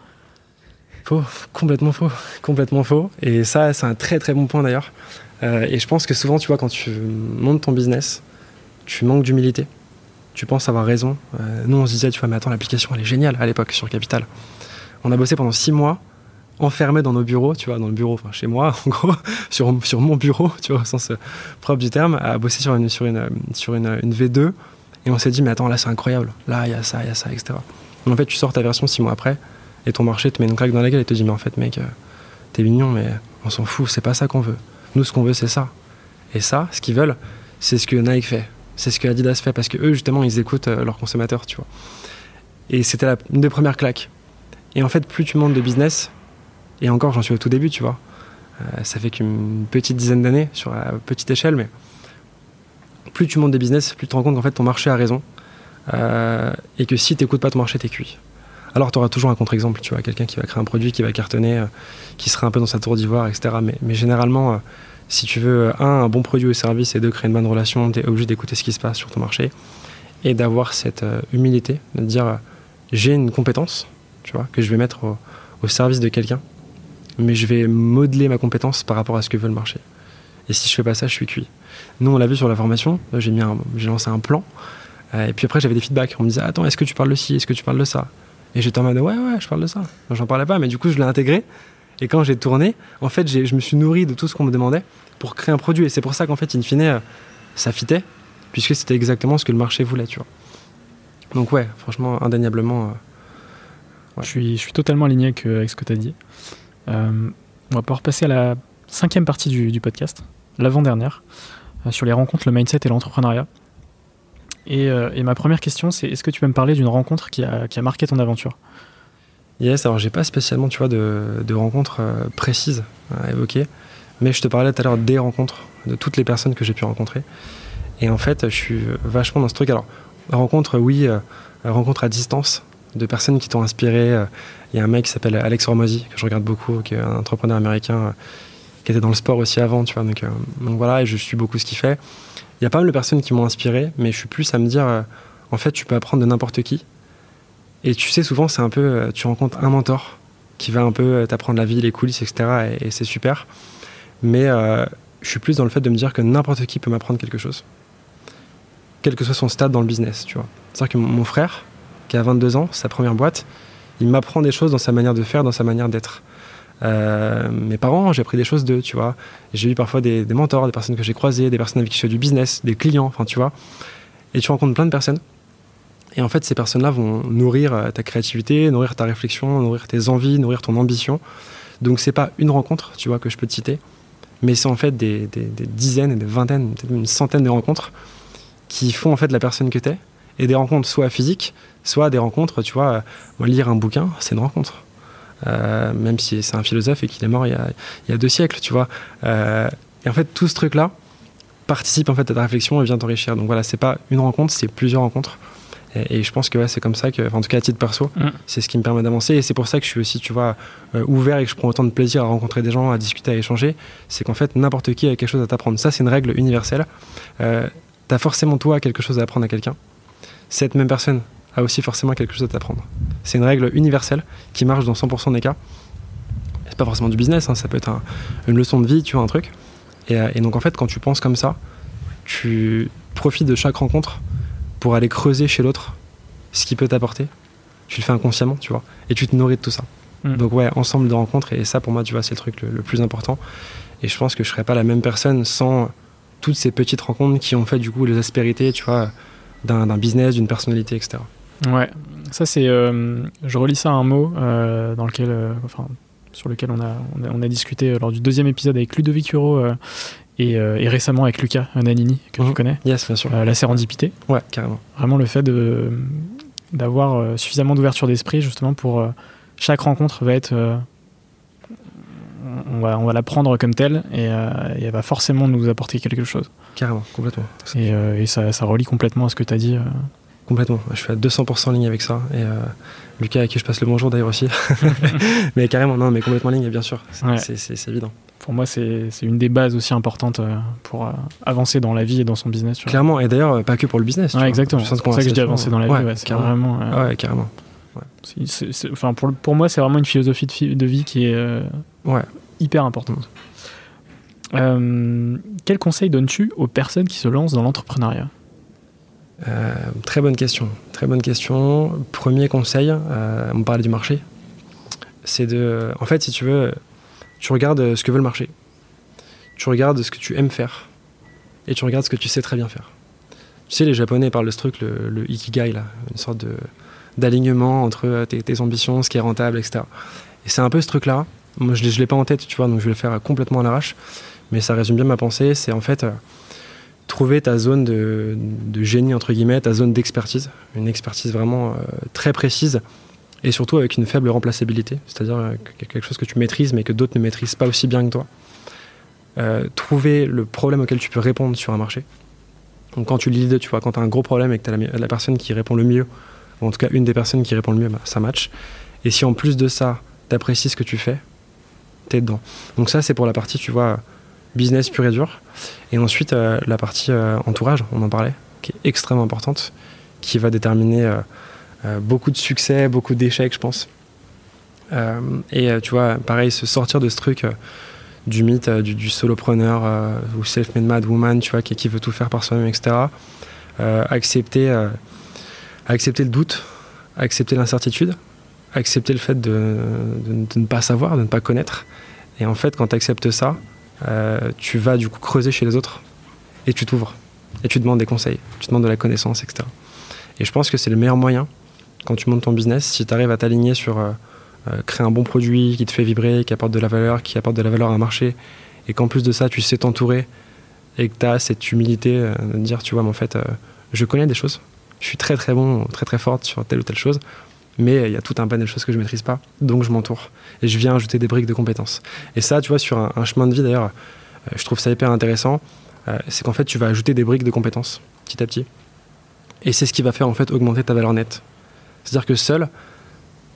Faux, complètement faux, complètement faux. Et ça, c'est un très très bon point d'ailleurs. et je pense que souvent, tu vois, quand tu montes ton business, tu manques d'humilité. Tu penses avoir raison. nous, on se disait, tu vois, mais attends, l'application, elle est géniale à l'époque sur Capital. On a bossé pendant six mois enfermés dans nos bureaux, tu vois, dans le bureau, enfin chez moi, en gros, sur, sur mon bureau, tu vois, au sens euh, propre du terme, à bosser sur une, sur une, sur une, V2. Et on s'est dit, mais attends, là, c'est incroyable. Là, il y a ça, il y a ça, etc. en fait, tu sors ta version six mois après, et ton marché te met une claque dans la gueule et te dit, mais en fait, mec, euh, t'es mignon, mais on s'en fout, c'est pas ça qu'on veut. Nous, ce qu'on veut, c'est ça. Et ça, ce qu'ils veulent, c'est ce que Nike fait. C'est ce que Adidas fait, parce que eux, justement, ils écoutent euh, leurs consommateurs, tu vois. Et c'était une des premières claques. Et en fait, plus tu montes de business, et encore, j'en suis au tout début, tu vois. Euh, ça fait qu'une petite dizaine d'années sur la petite échelle, mais plus tu montes des business, plus tu te rends compte qu'en fait ton marché a raison. Euh, et que si tu n'écoutes pas ton marché, t'es cuit. Alors tu auras toujours un contre-exemple, tu vois, quelqu'un qui va créer un produit, qui va cartonner, qui sera un peu dans sa tour d'ivoire, etc. Mais, généralement, si tu veux, un, un bon produit ou service et deux, créer une bonne relation, tu es obligé d'écouter ce qui se passe sur ton marché et d'avoir cette humilité, de dire j'ai une compétence, tu vois, que je vais mettre au service de quelqu'un mais je vais modeler ma compétence par rapport à ce que veut le marché. Et si je fais pas ça, je suis cuit. Nous, on l'a vu sur la formation, j'ai, lancé un plan, euh, et puis après j'avais des feedbacks. On me disait, attends, est-ce que tu parles de ci, est-ce que tu parles de ça? Et j'étais en mode, ouais, ouais, je parle de ça. J'en parlais pas, mais du coup, je l'ai intégré. Et quand j'ai tourné, en fait, je me suis nourri de tout ce qu'on me demandait pour créer un produit. Et c'est pour ça qu'en fait, in fine, euh, ça fitait, puisque c'était exactement ce que le marché voulait, tu vois. Donc ouais, franchement, indéniablement. Euh, je, suis, je suis totalement aligné avec, avec ce que tu as dit. Euh, on va pouvoir passer à la cinquième partie du, podcast, l'avant-dernière, euh, sur les rencontres, le mindset et l'entrepreneuriat. Et, euh, ma première question, c'est est-ce que tu peux me parler d'une rencontre qui a, marqué ton aventure? Yes, alors j'ai pas spécialement tu vois, de, rencontres précises à évoquer, mais je te parlais tout à l'heure des rencontres, de toutes les personnes que j'ai pu rencontrer. Et en fait, je suis vachement dans ce truc. Alors, rencontre, oui, rencontre à distance, de personnes qui t'ont inspiré. Il y a un mec qui s'appelle Alex Hormozy, que je regarde beaucoup, qui est un entrepreneur américain euh, qui était dans le sport aussi avant, tu vois. Donc, euh, donc voilà, et je suis beaucoup ce qu'il fait. Il y a pas mal de personnes qui m'ont inspiré, mais je suis plus à me dire, euh, en fait, tu peux apprendre de n'importe qui. Et tu sais, souvent, c'est un peu, tu rencontres un mentor qui va un peu t'apprendre la vie, les coulisses, etc. Et, c'est super. Mais je suis plus dans le fait de me dire que n'importe qui peut m'apprendre quelque chose. Quel que soit son stade dans le business, tu vois. C'est-à-dire que mon frère, qui a 22 ans, sa première boîte, il m'apprend des choses dans sa manière de faire, dans sa manière d'être. Euh, mes parents, j'ai appris des choses d'eux, tu vois. J'ai eu parfois des, mentors, des personnes que j'ai croisées, des personnes avec qui je fais du business, des clients, enfin, tu vois. Et tu rencontres plein de personnes. Et en fait, ces personnes-là vont nourrir euh, ta créativité, nourrir ta réflexion, nourrir tes envies, nourrir ton ambition. Donc, c'est pas une rencontre, tu vois, que je peux te citer, mais c'est en fait des, dizaines et des vingtaines, peut-être une centaine de rencontres qui font en fait la personne que tu es. Et des rencontres soit physiques, soit des rencontres, tu vois, moi, lire un bouquin, c'est une rencontre. Euh, même si c'est un philosophe et qu'il est mort il y, a, deux siècles, tu vois. Euh, et en fait, tout ce truc-là participe en fait à ta réflexion et vient t'enrichir. Donc voilà, c'est pas une rencontre, c'est plusieurs rencontres. Et, je pense que ouais, c'est comme ça que, en tout cas à titre perso, mm. c'est ce qui me permet d'avancer. Et c'est pour ça que je suis aussi, tu vois, euh, ouvert et que je prends autant de plaisir à rencontrer des gens, à discuter, à échanger. C'est qu'en fait, n'importe qui a quelque chose à t'apprendre. Ça, c'est une règle universelle. Euh, T'as forcément toi quelque chose à apprendre à quelqu'un. Cette même personne a aussi forcément quelque chose à t'apprendre. C'est une règle universelle qui marche dans 100% des cas. C'est pas forcément du business, hein, ça peut être une leçon de vie, tu vois, un truc. Euh, et, donc en fait, quand tu penses comme ça, tu profites de chaque rencontre pour aller creuser chez l'autre ce qui peut t'apporter. Tu le fais inconsciemment, tu vois, et tu te nourris de tout ça. Mm. Donc ouais, ensemble de rencontres, et ça pour moi, tu vois, c'est le truc le, plus important. Et je pense que je serais pas la même personne sans toutes ces petites rencontres qui ont fait du coup les aspérités, tu vois, d'un business, d'une personnalité, etc. Ouais, ça c'est. Euh, je relis ça à un mot euh, dans lequel, euh, enfin, sur lequel on a, on a, discuté lors du deuxième épisode avec Ludovic Huro et, et, récemment avec Lucas Nanini, que tu mhm. connais. Yes, bien sûr. la sérendipité. Ouais, carrément. Vraiment le fait de d'avoir suffisamment d'ouverture d'esprit justement pour chaque rencontre va être on va, on va la prendre comme telle et, elle va forcément nous apporter quelque chose. Carrément, complètement. Et, et ça, ça, relie complètement à ce que tu as dit Complètement. Je suis à 200% en ligne avec ça. Et Lucas, à qui je passe le bonjour d'ailleurs aussi. mais carrément, non, mais complètement en ligne, bien sûr. C'est évident. Pour moi, c'est une des bases aussi importantes pour avancer dans la vie et dans son business. Clairement, et d'ailleurs, pas que pour le business. exactement. C'est pour ça que je dis avancer dans la vie. carrément. Vraiment, ouais, carrément. enfin, pour, pour, moi, c'est vraiment une philosophie de, vie qui est ouais. hyper importante. Euh, quel conseil donnes-tu aux personnes qui se lancent dans l'entrepreneuriat? Euh, Très bonne question. Très bonne question. Premier conseil, euh, on parlait du marché. C'est de. En fait, si tu veux, tu regardes ce que veut le marché. Tu regardes ce que tu aimes faire. Et tu regardes ce que tu sais très bien faire. Tu sais, les Japonais parlent de ce truc, le, ikigai, là, une sorte de, d'alignement entre tes, tes, ambitions, ce qui est rentable, etc. Et c'est un peu ce truc-là. Moi, je ne l'ai pas en tête, tu vois, donc je vais le faire complètement à l'arrache mais ça résume bien ma pensée. C'est en fait euh, trouver ta zone de, génie, entre guillemets, ta zone d'expertise, une expertise vraiment euh, très précise et surtout avec une faible remplaçabilité, c'est-à-dire euh, quelque chose que tu maîtrises mais que d'autres ne maîtrisent pas aussi bien que toi. trouver le problème auquel tu peux répondre sur un marché. Donc quand tu leads, tu vois, quand tu as un gros problème et que tu as la, personne qui répond le mieux, ou en tout cas une des personnes qui répond le mieux, bah, ça match. Et si en plus de ça, tu apprécies ce que tu fais, tu es dedans. Donc ça, c'est pour la partie, tu vois, business pur et dur. Et ensuite, euh, la partie euh, entourage, on en parlait, qui est extrêmement importante, qui va déterminer euh, beaucoup de succès, beaucoup d'échecs, je pense. et tu vois, pareil, se sortir de ce truc du mythe du, solopreneur ou self-made mad woman, tu vois, qui, veut tout faire par soi-même, etc. accepter, accepter le doute, accepter l'incertitude, accepter le fait de, ne pas savoir, de ne pas connaître. Et en fait, quand tu acceptes ça, euh, tu vas du coup creuser chez les autres et tu t'ouvres. Et tu demandes des conseils, tu demandes de la connaissance, etc. Et je pense que c'est le meilleur moyen quand tu montes ton business, si tu arrives à t'aligner sur euh, euh, créer un bon produit qui te fait vibrer, qui apporte de la valeur, qui apporte de la valeur à un marché, et qu'en plus de ça, tu sais t'entourer et que tu as cette humilité de dire, tu vois, mais en fait, je connais des choses, je suis très très bon, très très forte sur telle ou telle chose, mais il y a tout un panel de choses que je maîtrise pas, donc je m'entoure et je viens ajouter des briques de compétences. Et ça, tu vois, sur un, chemin de vie d'ailleurs, euh, je trouve ça hyper intéressant, euh, c'est qu'en fait tu vas ajouter des briques de compétences petit à petit, et c'est ce qui va faire en fait augmenter ta valeur nette. C'est-à-dire que seul,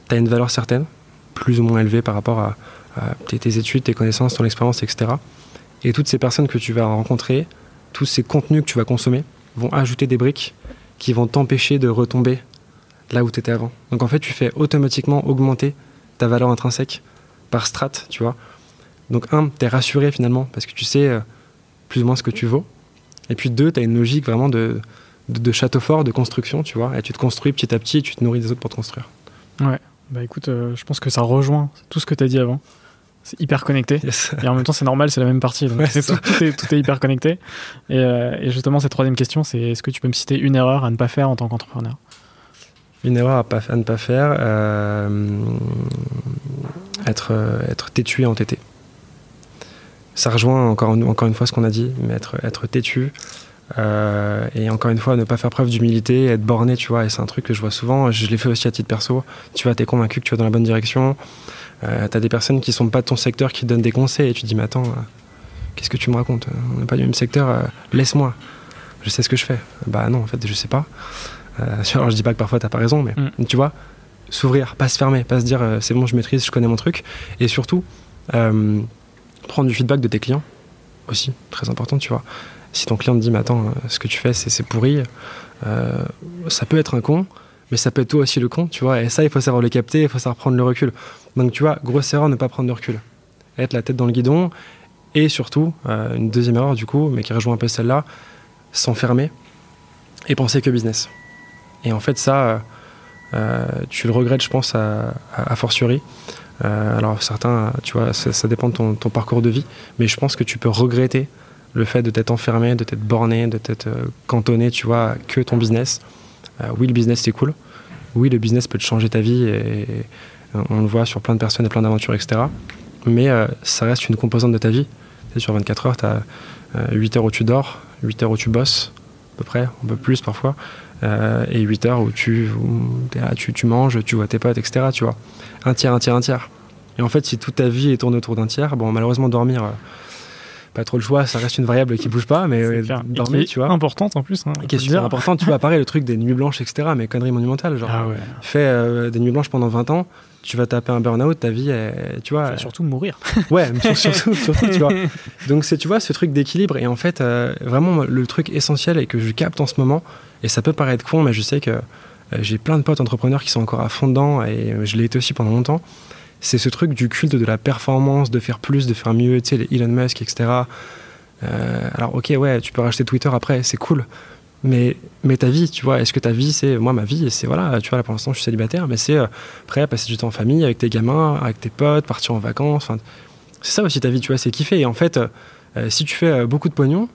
tu as une valeur certaine, plus ou moins élevée par rapport à, tes, études, tes connaissances, ton expérience, etc. Et toutes ces personnes que tu vas rencontrer, tous ces contenus que tu vas consommer, vont ajouter des briques qui vont t'empêcher de retomber là où tu étais avant. Donc en fait, tu fais automatiquement augmenter ta valeur intrinsèque par strat, tu vois. Donc un, tu es rassuré finalement parce que tu sais euh, plus ou moins ce que tu vaux. Et puis deux, tu as une logique vraiment de, de, château fort, de construction, tu vois. Et tu te construis petit à petit et tu te nourris des autres pour te construire. Ouais, bah écoute, euh, je pense que ça rejoint tout ce que tu as dit avant. C'est hyper connecté. Et en même temps, c'est normal, c'est la même partie. Donc tout, est, tout, est, hyper connecté. Et, euh, et justement, cette troisième question, c'est est-ce que tu peux me citer une erreur à ne pas faire en tant qu'entrepreneur? Une erreur à, ne pas faire, euh, être, être têtu et entêté. Ça rejoint encore, encore une fois ce qu'on a dit, mais être, être têtu. Euh, et encore une fois, ne pas faire preuve d'humilité, être borné, tu vois, et c'est un truc que je vois souvent, je l'ai fait aussi à titre perso. Tu vois, t'es convaincu que tu vas dans la bonne direction, euh, t'as des personnes qui sont pas de ton secteur qui te donnent des conseils, et tu dis, mais attends, qu'est-ce que tu me racontes? On n'est pas du même secteur, laisse-moi, je sais ce que je fais. Bah non, en fait, je sais pas. Euh, alors je dis pas que parfois t'as pas raison, mais mm. tu vois, s'ouvrir, pas se fermer, pas se dire euh, c'est bon, je maîtrise, je connais mon truc, et surtout euh, prendre du feedback de tes clients aussi, très important, tu vois. Si ton client te dit mais attends, ce que tu fais c'est pourri, ça peut être un con, mais ça peut être toi aussi le con, tu vois. Et ça, il faut savoir le capter, il faut savoir prendre le recul. Donc tu vois, grosse erreur, ne pas prendre de recul, être la tête dans le guidon, et surtout une deuxième erreur du coup, mais qui rejoint un peu celle-là, s'enfermer et penser que business. Et en fait, ça, euh, tu le regrettes, je pense, à, à, fortiori. Euh, alors certains, tu vois, ça, dépend de ton, parcours de vie, mais je pense que tu peux regretter le fait de t'être enfermé, de t'être borné, de t'être euh, cantonné, tu vois, que ton business. oui, le business c'est cool. Oui, le business peut te changer ta vie et, on le voit sur plein de personnes et plein d'aventures, etc. Mais ça reste une composante de ta vie. sur 24 heures, tu as 8 heures où tu dors, 8 heures où tu bosses, à peu près, un peu plus parfois. Euh, et 8 heures où tu, tu, tu, manges, tu vois tes potes, etc. Tu vois. Un tiers, un tiers, un tiers. Et en fait, si toute ta vie est tournée autour d'un tiers, bon, malheureusement, dormir, euh, pas trop le choix, ça reste une variable qui bouge pas, mais euh, dormir, est tu vois. Importante en plus. hein, qui est super dire. important, tu vois, pareil, le truc des nuits blanches, etc., mais connerie monumentale, genre, Ah ouais. fais euh, des nuits blanches pendant 20 ans, tu vas taper un burn-out, ta vie, elle- tu Tu vois, surtout mourir. Ouais, surtout, surtout, tu vois. Donc c'est, tu vois, ce truc d'équilibre. Et en fait, euh, vraiment, le truc essentiel et que je capte en ce moment, et ça peut paraître con, mais je sais que j'ai plein de potes entrepreneurs qui sont encore à fond dedans, et je l'ai été aussi pendant longtemps. C'est ce truc du culte de la performance, de faire plus, de faire mieux, tu sais, les Elon Musk, etc. Euh, alors, ok, ouais, tu peux racheter Twitter après, c'est cool. Mais, mais ta vie, tu vois, est-ce que ta vie, c'est. Moi, ma vie, c'est voilà, tu vois, là pour l'instant, je suis célibataire, mais c'est euh, prêt à passer du temps en famille, avec tes gamins, avec tes potes, partir en vacances. c'est ça aussi ta vie, tu vois, c'est kiffer. Et en fait, euh, si tu fais euh, beaucoup de pognon,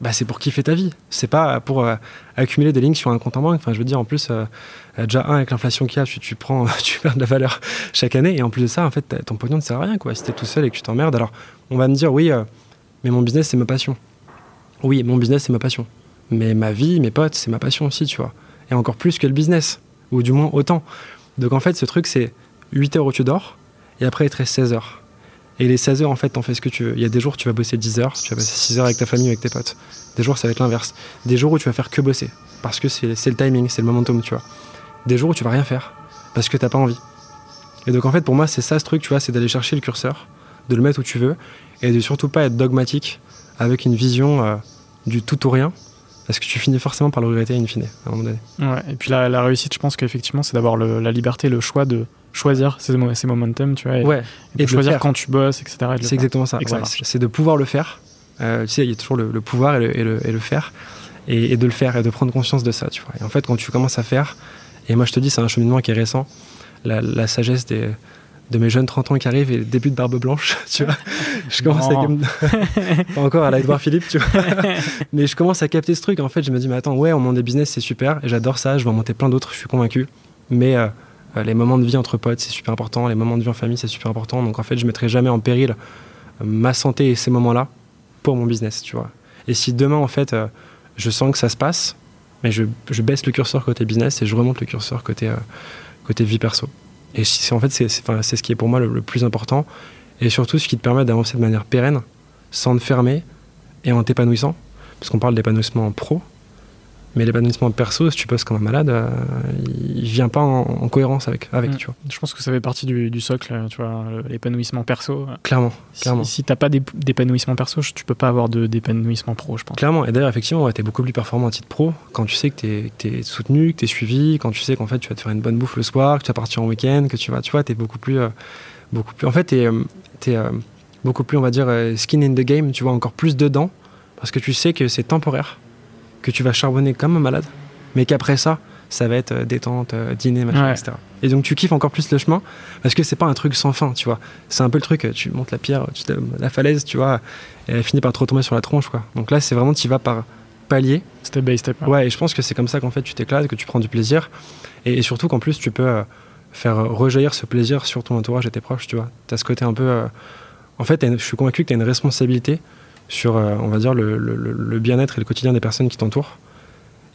bah, c'est pour kiffer ta vie. C'est pas pour accumuler des lignes sur un compte en banque. Enfin, je veux dire, en plus, déjà, un, avec l'inflation qu'il y a, tu, tu prends, tu perds de la valeur chaque année. Et en plus de ça, en fait, ton pognon ne sert à rien, quoi. Si t'es tout seul et que tu t'emmerdes, alors on va me dire, oui, euh, mais mon business, c'est ma passion. Oui, mon business, c'est ma passion. Mais ma vie, mes potes, c'est ma passion aussi, tu vois. Et encore plus que le business. Ou du moins autant. Donc en fait, ce truc, c'est 8 heures où tu dors. Et après, il te reste 16 heures. Et les 16 heures, en fait, t'en fais ce que tu veux. Il y a des jours, tu vas bosser 10 heures, tu vas bosser 6 heures avec ta famille ou avec tes potes. Des jours, ça va être l'inverse. Des jours où tu vas faire que bosser. Parce que c'est le timing, c'est le momentum, tu vois. Des jours où tu vas rien faire. Parce que t'as pas envie. Et donc, en fait, pour moi, c'est ça ce truc, tu vois, c'est d'aller chercher le curseur, de le mettre où tu veux, et de surtout pas être dogmatique avec une vision euh, du tout ou rien. Parce que tu finis forcément par le regretter in fine, à un moment donné. Ouais, et puis la, la réussite, je pense qu'effectivement, c'est d'avoir la liberté, le choix de choisir ses, mo- ses momentum, tu vois, et, Ouais, et et de choisir quand tu bosses, etc. et C'est exactement ça. Ouais. c'est de pouvoir le faire. Euh, tu sais, il y a toujours le, le pouvoir et le, et le- et le faire. Et, et de le faire et de prendre conscience de ça, tu vois. Et en fait, quand tu commences à faire, et moi je te dis, c'est un cheminement qui est récent, la, la sagesse des, de mes jeunes 30 ans qui arrivent et le début de barbe blanche, tu vois. Je commence à... Pas encore à la Edouard Philippe, tu vois. mais je commence à capter ce truc. En fait, je me dis, mais attends, ouais, on monte des business, c'est super. Et j'adore ça. Je vais en monter plein d'autres, je suis convaincu. Mais euh, euh, les moments de vie entre potes, c'est super important. Les moments de vie en famille, c'est super important. Donc en fait, je mettrai jamais en péril euh, ma santé et ces moments-là pour mon business, tu vois. Et si demain, en fait, euh, je sens que ça se passe, mais je, baisse le curseur côté business et je remonte le curseur côté, euh, vie perso. Et c'est en fait, c'est ce qui est pour moi le, plus important. Et surtout, ce qui te permet d'avancer de manière pérenne, sans te fermer et en t'épanouissant. Parce qu'on parle d'épanouissement pro, mais l'épanouissement perso, si tu bosses comme un malade, euh, il vient pas en, en cohérence avec, avec Mm. tu vois. Je pense que ça fait partie du, du socle, tu vois, l'épanouissement perso. Clairement, Si, clairement. si t'as pas d'ép- d'épanouissement perso, tu peux pas avoir de- d'épanouissement pro, je pense. Clairement, et d'ailleurs, effectivement, ouais, tu es beaucoup plus performant à titre pro quand tu sais que tu es, soutenu, que tu es suivi, quand tu sais qu'en fait tu vas te faire une bonne bouffe le soir, que tu vas partir en week-end, que tu vas, tu vois, tu es beaucoup plus, euh, beaucoup plus. En fait, tu es, beaucoup plus, on va dire, euh, skin in the game, tu vois, encore plus dedans, parce que tu sais que c'est temporaire, que tu vas charbonner comme un malade, mais qu'après ça, ça va être euh, détente, euh, dîner, machin, Ouais. etc. Et donc tu kiffes encore plus le chemin, parce que c'est pas un truc sans fin, tu vois. C'est un peu le truc, euh, tu montes la pierre, tu la falaise, tu vois, et elle finit par te retomber sur la tronche, quoi. Donc là, c'est vraiment, tu vas par palier. Step by step. hein. Ouais, et je pense que c'est comme ça qu'en fait tu t'éclates, que tu prends du plaisir. Et, et surtout qu'en plus tu peux euh, faire rejaillir ce plaisir sur ton entourage et tes proches, tu vois. Tu as ce côté un peu. euh, En fait, une- je suis convaincu que tu as une responsabilité sur, euh, on va dire, le, le- bien-être et le quotidien des personnes qui t'entourent.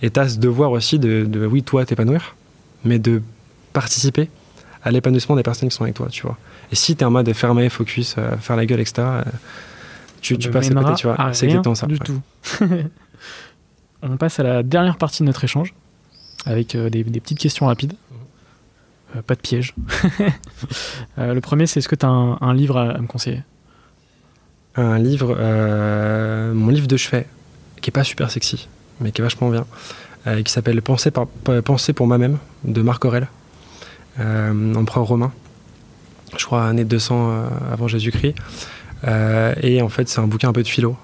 Et tu as ce devoir aussi de, de, oui, toi, t'épanouir, mais de participer à l'épanouissement des personnes qui sont avec toi, tu vois. Et si tu es en mode fermé, focus, euh, faire la gueule, etc., euh, tu, passes à côté, tu vois. C'est exactement ça. Du ouais. tout. On passe à la dernière partie de notre échange avec euh, des, des petites questions rapides. Pas de piège. Le premier, c'est est-ce que tu as un, un livre à, à me conseiller? Un livre, euh, mon livre de chevet, qui est pas super sexy, mais qui est vachement bien, euh, qui s'appelle Penser, pour moi-même, de Marc Aurèle, euh, empereur romain, je crois année 200 euh, avant Jésus-Christ. Et en fait, c'est un bouquin un peu de philo,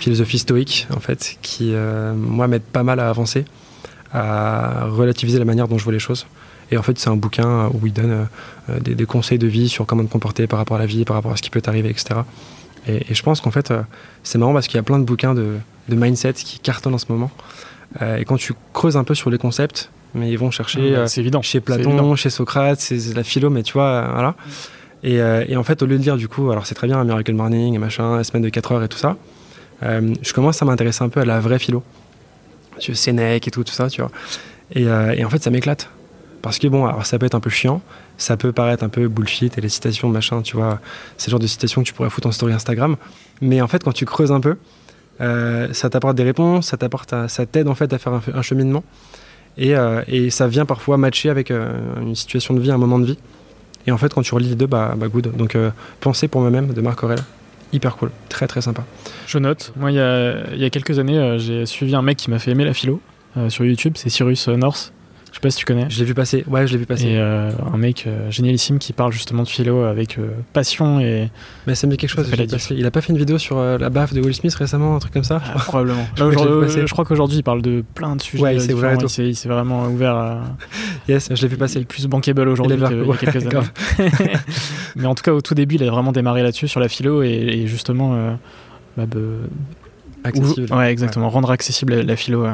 philosophie stoïque, en fait, qui, moi, m'aide pas mal à avancer, à relativiser la manière dont je vois les choses. Et en fait, c'est un bouquin où il donne euh, des, des conseils de vie sur comment te comporter par rapport à la vie, par rapport à ce qui peut t'arriver, etc. Et, et je pense qu'en fait, euh, c'est marrant parce qu'il y a plein de bouquins de, de mindset qui cartonnent en ce moment. Euh, et quand tu creuses un peu sur les concepts, mais ils vont chercher euh, C'est évident. chez. Platon, chez Socrate, c'est la philo, mais tu vois, euh, voilà. Et, euh, et en fait, au lieu de lire du coup, alors c'est très bien, Miracle Morning, et machin, la semaine de 4 heures et tout ça, euh, je commence à m'intéresser un peu à la vraie philo. Vois, Sénèque et tout, tout ça, tu vois. Et, euh, et en fait, ça m'éclate. Parce que bon, alors ça peut être un peu chiant, ça peut paraître un peu bullshit et les citations, machin, tu vois, c'est le genre de citations que tu pourrais foutre en story Instagram. Mais en fait, quand tu creuses un peu, euh, ça t'apporte des réponses, ça t'apporte, ça t'aide en fait à faire un, cheminement. Et, euh, et, ça vient parfois matcher avec une situation de vie, un moment de vie. Et en fait, quand tu relis les deux, bah, bah good. Donc, Penser pour moi-même de Marc Aurel, hyper cool, très très sympa. Je note. Moi, il y a, il y a quelques années, j'ai suivi un mec qui m'a fait aimer la philo sur YouTube, c'est Cyrus North. Je sais pas si tu connais. Je l'ai vu passer. Ouais, je l'ai vu passer. Et euh, un mec euh, génialissime qui parle justement de philo avec euh, passion et. Mais ça me dit quelque chose. Il a pas fait une vidéo sur la baffe de Will Smith récemment, un truc comme ça? Ah, Probablement. je, crois qu'aujourd'hui il parle de plein de sujets. Ouais, il s'est vraiment ouvert. À... yes, je l'ai vu passer. Il est plus bankable aujourd'hui qu'il y a quelques années. Mais en tout cas, au tout début, il a vraiment démarré là-dessus sur la philo et, justement. Bah, accessible. ouais, exactement. Rendre accessible la, philo.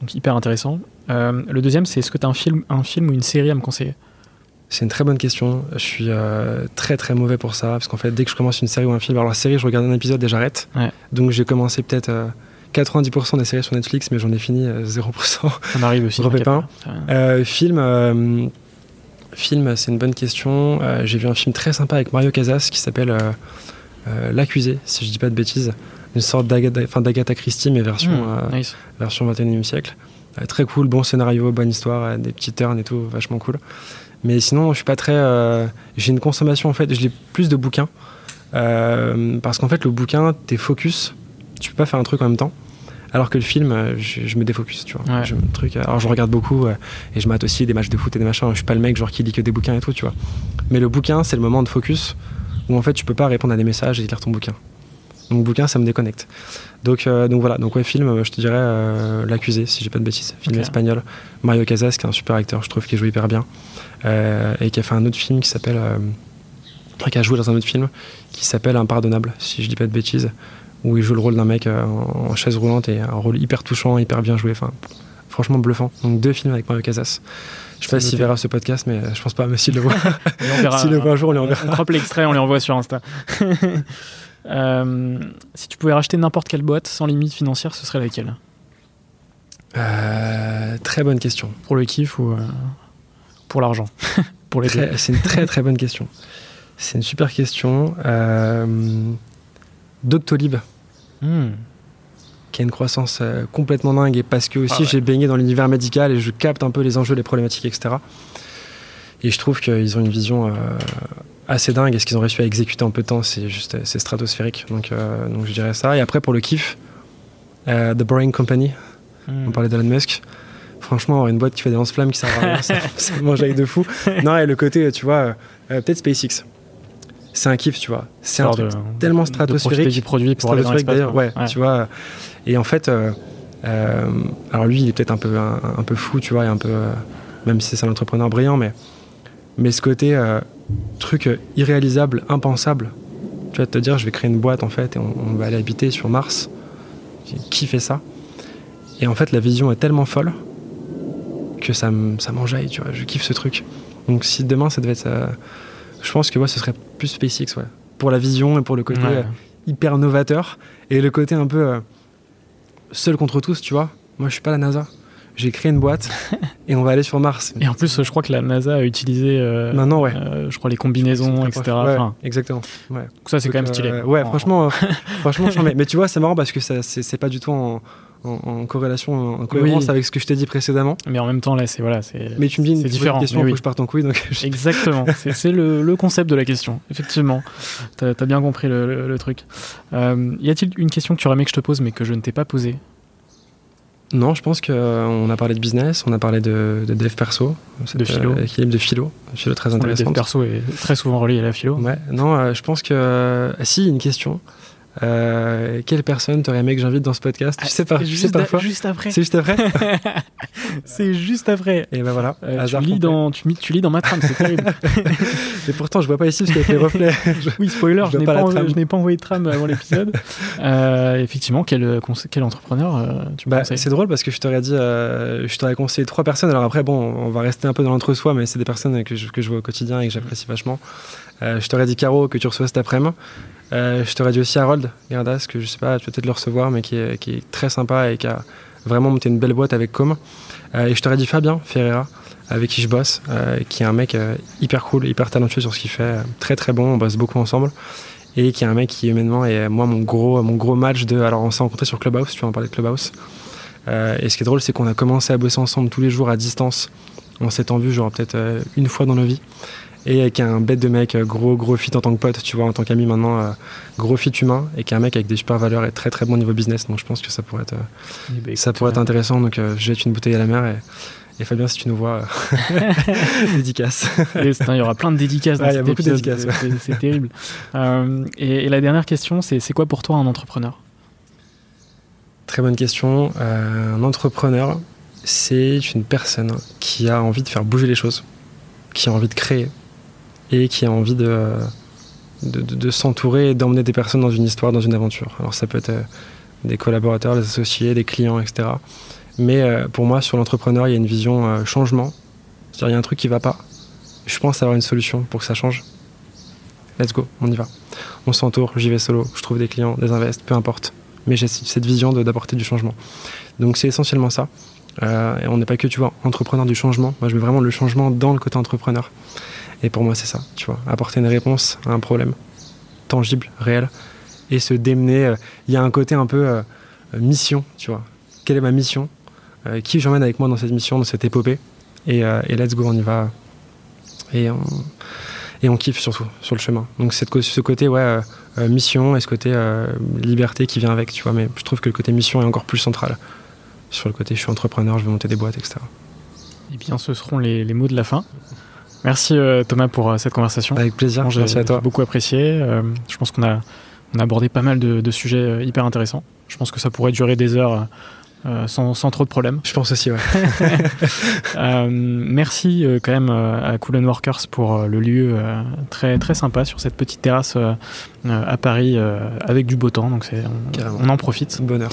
Donc hyper intéressant. Euh, le deuxième, c'est est-ce que tu as un film, un film ou une série à me conseiller? C'est une très bonne question. Je suis euh, très très mauvais pour ça parce qu'en fait, dès que je commence une série ou un film, alors la série, je regarde un épisode et j'arrête. Donc j'ai commencé peut-être 90% euh, des séries sur Netflix, mais j'en ai fini 0%. Ça m'arrive aussi. film, film, c'est une bonne question. j'ai vu un film très sympa avec Mario Casas qui s'appelle L'accusé, si je dis pas de bêtises. Une sorte d'Agatha Christie, mais version, hmm, version 21e siècle. Euh, très cool, bon scénario, bonne histoire, euh, des petits turns et tout, vachement cool. Mais sinon, je suis pas très. Euh, j'ai une consommation en fait, je lis plus de bouquins. parce qu'en fait, le bouquin, t'es focus, tu peux pas faire un truc en même temps. Alors que le film, je, me défocus, tu vois. Je, truc, alors je regarde beaucoup et je mate aussi des matchs de foot et des machins. Je suis pas le mec genre qui lit que des bouquins et tout, tu vois. Mais le bouquin, c'est le moment de focus où en fait tu peux pas répondre à des messages et lire ton bouquin. Donc bouquin, ça me déconnecte. Donc, euh, donc voilà, donc ouais, film, je te dirais euh, L'accusé, si j'ai pas de bêtises, film espagnol. Mario Casas, qui est un super acteur, je trouve, qui joue hyper bien. Euh, et qui a fait un autre film qui s'appelle. qui a joué dans un autre film qui s'appelle Impardonnable, si je dis pas de bêtises, où il joue le rôle d'un mec en, chaise roulante et un rôle hyper touchant, hyper bien joué. Enfin, franchement bluffant. Donc deux films avec Mario Casas. Je sais pas s'il verra ce podcast, mais je pense pas, mais s'il le voit. s'il le voit un jour, on lui enverra. On croppe l'extrait, on lui envoie sur Insta. Euh, si tu pouvais racheter n'importe quelle boîte sans limite financière, ce serait laquelle? Euh, Très bonne question. Pour le kiff ou euh, pour l'argent? Pour les C'est une très très bonne question. C'est une super question. Doctolib. Hmm. Qui a une croissance complètement dingue et parce que aussi ah j'ai baigné dans l'univers médical et je capte un peu les enjeux, les problématiques, etc. Et je trouve qu'ils ont une vision assez dingue et ce qu'ils ont réussi à exécuter en peu de temps, c'est juste c'est stratosphérique. Donc, euh, donc je dirais ça. Et après, pour le kiff, euh, The Boring Company, hmm. on parlait d'Elon Musk. Franchement, une boîte qui fait des lance-flammes qui sert à rien, ça, ça mange avec de fou. Non, et le côté, tu vois, euh, peut-être SpaceX. C'est un kiff, tu vois. C'est un truc tellement stratosphérique. du produit pour aller dans d'ailleurs, ouais, tu vois. Et en fait, alors lui, il est peut-être un peu, un, peu fou, tu vois, et un peu, même si c'est un entrepreneur brillant, mais, mais ce côté, truc irréalisable, impensable. Tu vas te dire, je vais créer une boîte en fait et on, va aller habiter sur Mars. Qui fait ça? Et en fait, la vision est tellement folle que ça, ça m'enjaille, tu vois. Je kiffe ce truc. Donc si demain ça devait être. Je pense que moi, ce serait plus SpaceX, ouais. Pour la vision et pour le côté euh, hyper novateur et le côté un peu euh, seul contre tous, tu vois. Moi, je suis pas la NASA j'ai créé une boîte et on va aller sur Mars. Et en plus, je crois que la NASA a utilisé euh, Maintenant, ouais. Euh, je crois les combinaisons, etc. exactement. Ouais. Donc ça, c'est quand même stylé. Euh, ouais, franchement, franchement, mais, mais, tu vois, c'est marrant parce que c'est pas du tout en, en, corrélation, en cohérence avec ce que je t'ai dit précédemment. Mais en même temps, là, c'est voilà, c'est. Mais tu me dis une différent. question, il faut que je parte en couille, donc. Exactement. c'est le, le, concept de la question. Effectivement, t'as as bien compris le, le truc. y a-t-il une question que tu aurais aimé que je te pose, mais que je ne t'ai pas posée? Non, je pense qu'on euh, a parlé de business, on a parlé de, dev perso, de philo. Euh, équilibre de philo, philo très intéressant. Le dev perso est très souvent relié à la philo. Ouais, non, euh, je pense que si une question. Euh, quelle personne t'aurais aimé que j'invite dans ce podcast? Je sais pas. Juste, sais juste après. C'est juste après? c'est juste après. Et ben voilà. Euh, tu, lis dans, tu, tu, lis dans ma trame, c'est terrible. Et pourtant, je vois pas ici parce qu'il y a les reflets. oui, spoiler, je, n'ai pas, pas, envoyé de trame avant l'épisode. Euh, effectivement, quel, quel entrepreneur tu bah, C'est drôle parce que je t'aurais dit, je t'aurais conseillé trois personnes. Alors après, bon, on va rester un peu dans l'entre-soi, mais c'est des personnes que je, que je vois au quotidien et que j'apprécie vachement. je t'aurais dit Caro que tu reçois cet après-midi. Euh, je t'aurais dit aussi Harold Gardas, que je sais pas, tu vas peut-être le recevoir, mais qui est, très sympa et qui a vraiment monté une belle boîte avec Com. Euh, et je t'aurais dit Fabien Ferreira, avec qui je bosse, qui est un mec hyper cool, hyper talentueux sur ce qu'il fait, très très bon, on bosse beaucoup ensemble. Et qui est un mec qui humainement est moi mon gros mon gros match de alors on s'est rencontré sur Clubhouse tu vas en parler de Clubhouse. Et ce qui est drôle c'est qu'on a commencé à bosser ensemble tous les jours à distance. On s'étant vu genre peut-être une fois dans nos vies et avec un bête de mec, euh, gros gros fit en tant que pote, tu vois, en tant qu'ami maintenant, euh, gros fit humain, et qui est un mec avec des super valeurs et très très bon niveau business. Donc je pense que ça pourrait être, euh, eh ben, ça pourrait être intéressant. Donc je jette une bouteille à la mer et, et Fabien, si tu nous vois, dédicace. il y aura plein de dédicaces. il y a beaucoup de dédicaces. C'est terrible. et, la dernière question, c'est quoi pour toi un entrepreneur? Très bonne question. un entrepreneur, c'est une personne qui a envie de faire bouger les choses, qui a envie de créer, et qui a envie de, de, s'entourer et d'emmener des personnes dans une histoire, dans une aventure. Alors ça peut être euh, des collaborateurs, des associés, des clients, etc. Mais euh, pour moi, sur l'entrepreneur, il y a une vision euh, changement. C'est-à-dire, il y a un truc qui ne va pas. Je pense avoir une solution pour que ça change. Let's go, on y va. On s'entoure, j'y vais solo, je trouve des clients, des invests, peu importe. Mais j'ai cette vision d'apporter du changement. Donc c'est essentiellement ça. et on n'est pas que, tu vois, entrepreneur du changement. Moi, je mets vraiment le changement dans le côté entrepreneur. Et pour moi, c'est ça, tu vois, apporter une réponse à un problème tangible, réel, et se démener. Euh, il y a un côté un peu euh, mission, tu vois. Quelle est ma mission euh, Qui j'emmène avec moi dans cette mission, dans cette épopée? Et, let's go, on y va. Et on, et kiffe surtout sur le chemin. Donc cette, ce côté ouais, mission et ce côté liberté qui vient avec, tu vois. Mais je trouve que le côté mission est encore plus central. Sur le côté je suis entrepreneur, je vais monter des boîtes, etc. Eh bien, ce seront les mots de la fin. Merci euh, Thomas pour euh, cette conversation. Avec plaisir, merci à toi. beaucoup apprécié. Euh, je pense qu'on a, on a abordé pas mal de, sujets hyper intéressants. Je pense que ça pourrait durer des heures. sans, sans, trop de problèmes. Je pense aussi, ouais. merci quand même à Cool Workers pour le lieu très, très sympa sur cette petite terrasse à Paris avec du beau temps, donc on, on, en profite. Bonheur.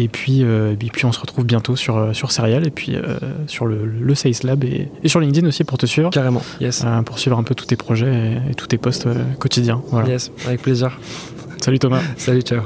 Et puis, euh, et puis on se retrouve bientôt sur, euh, sur Serial et puis euh, sur le, le Sales Lab et, sur LinkedIn aussi pour te suivre. Carrément, yes. pour suivre un peu tous tes projets et, tous tes posts quotidiens. Yes, avec plaisir. Salut Thomas. Salut, ciao.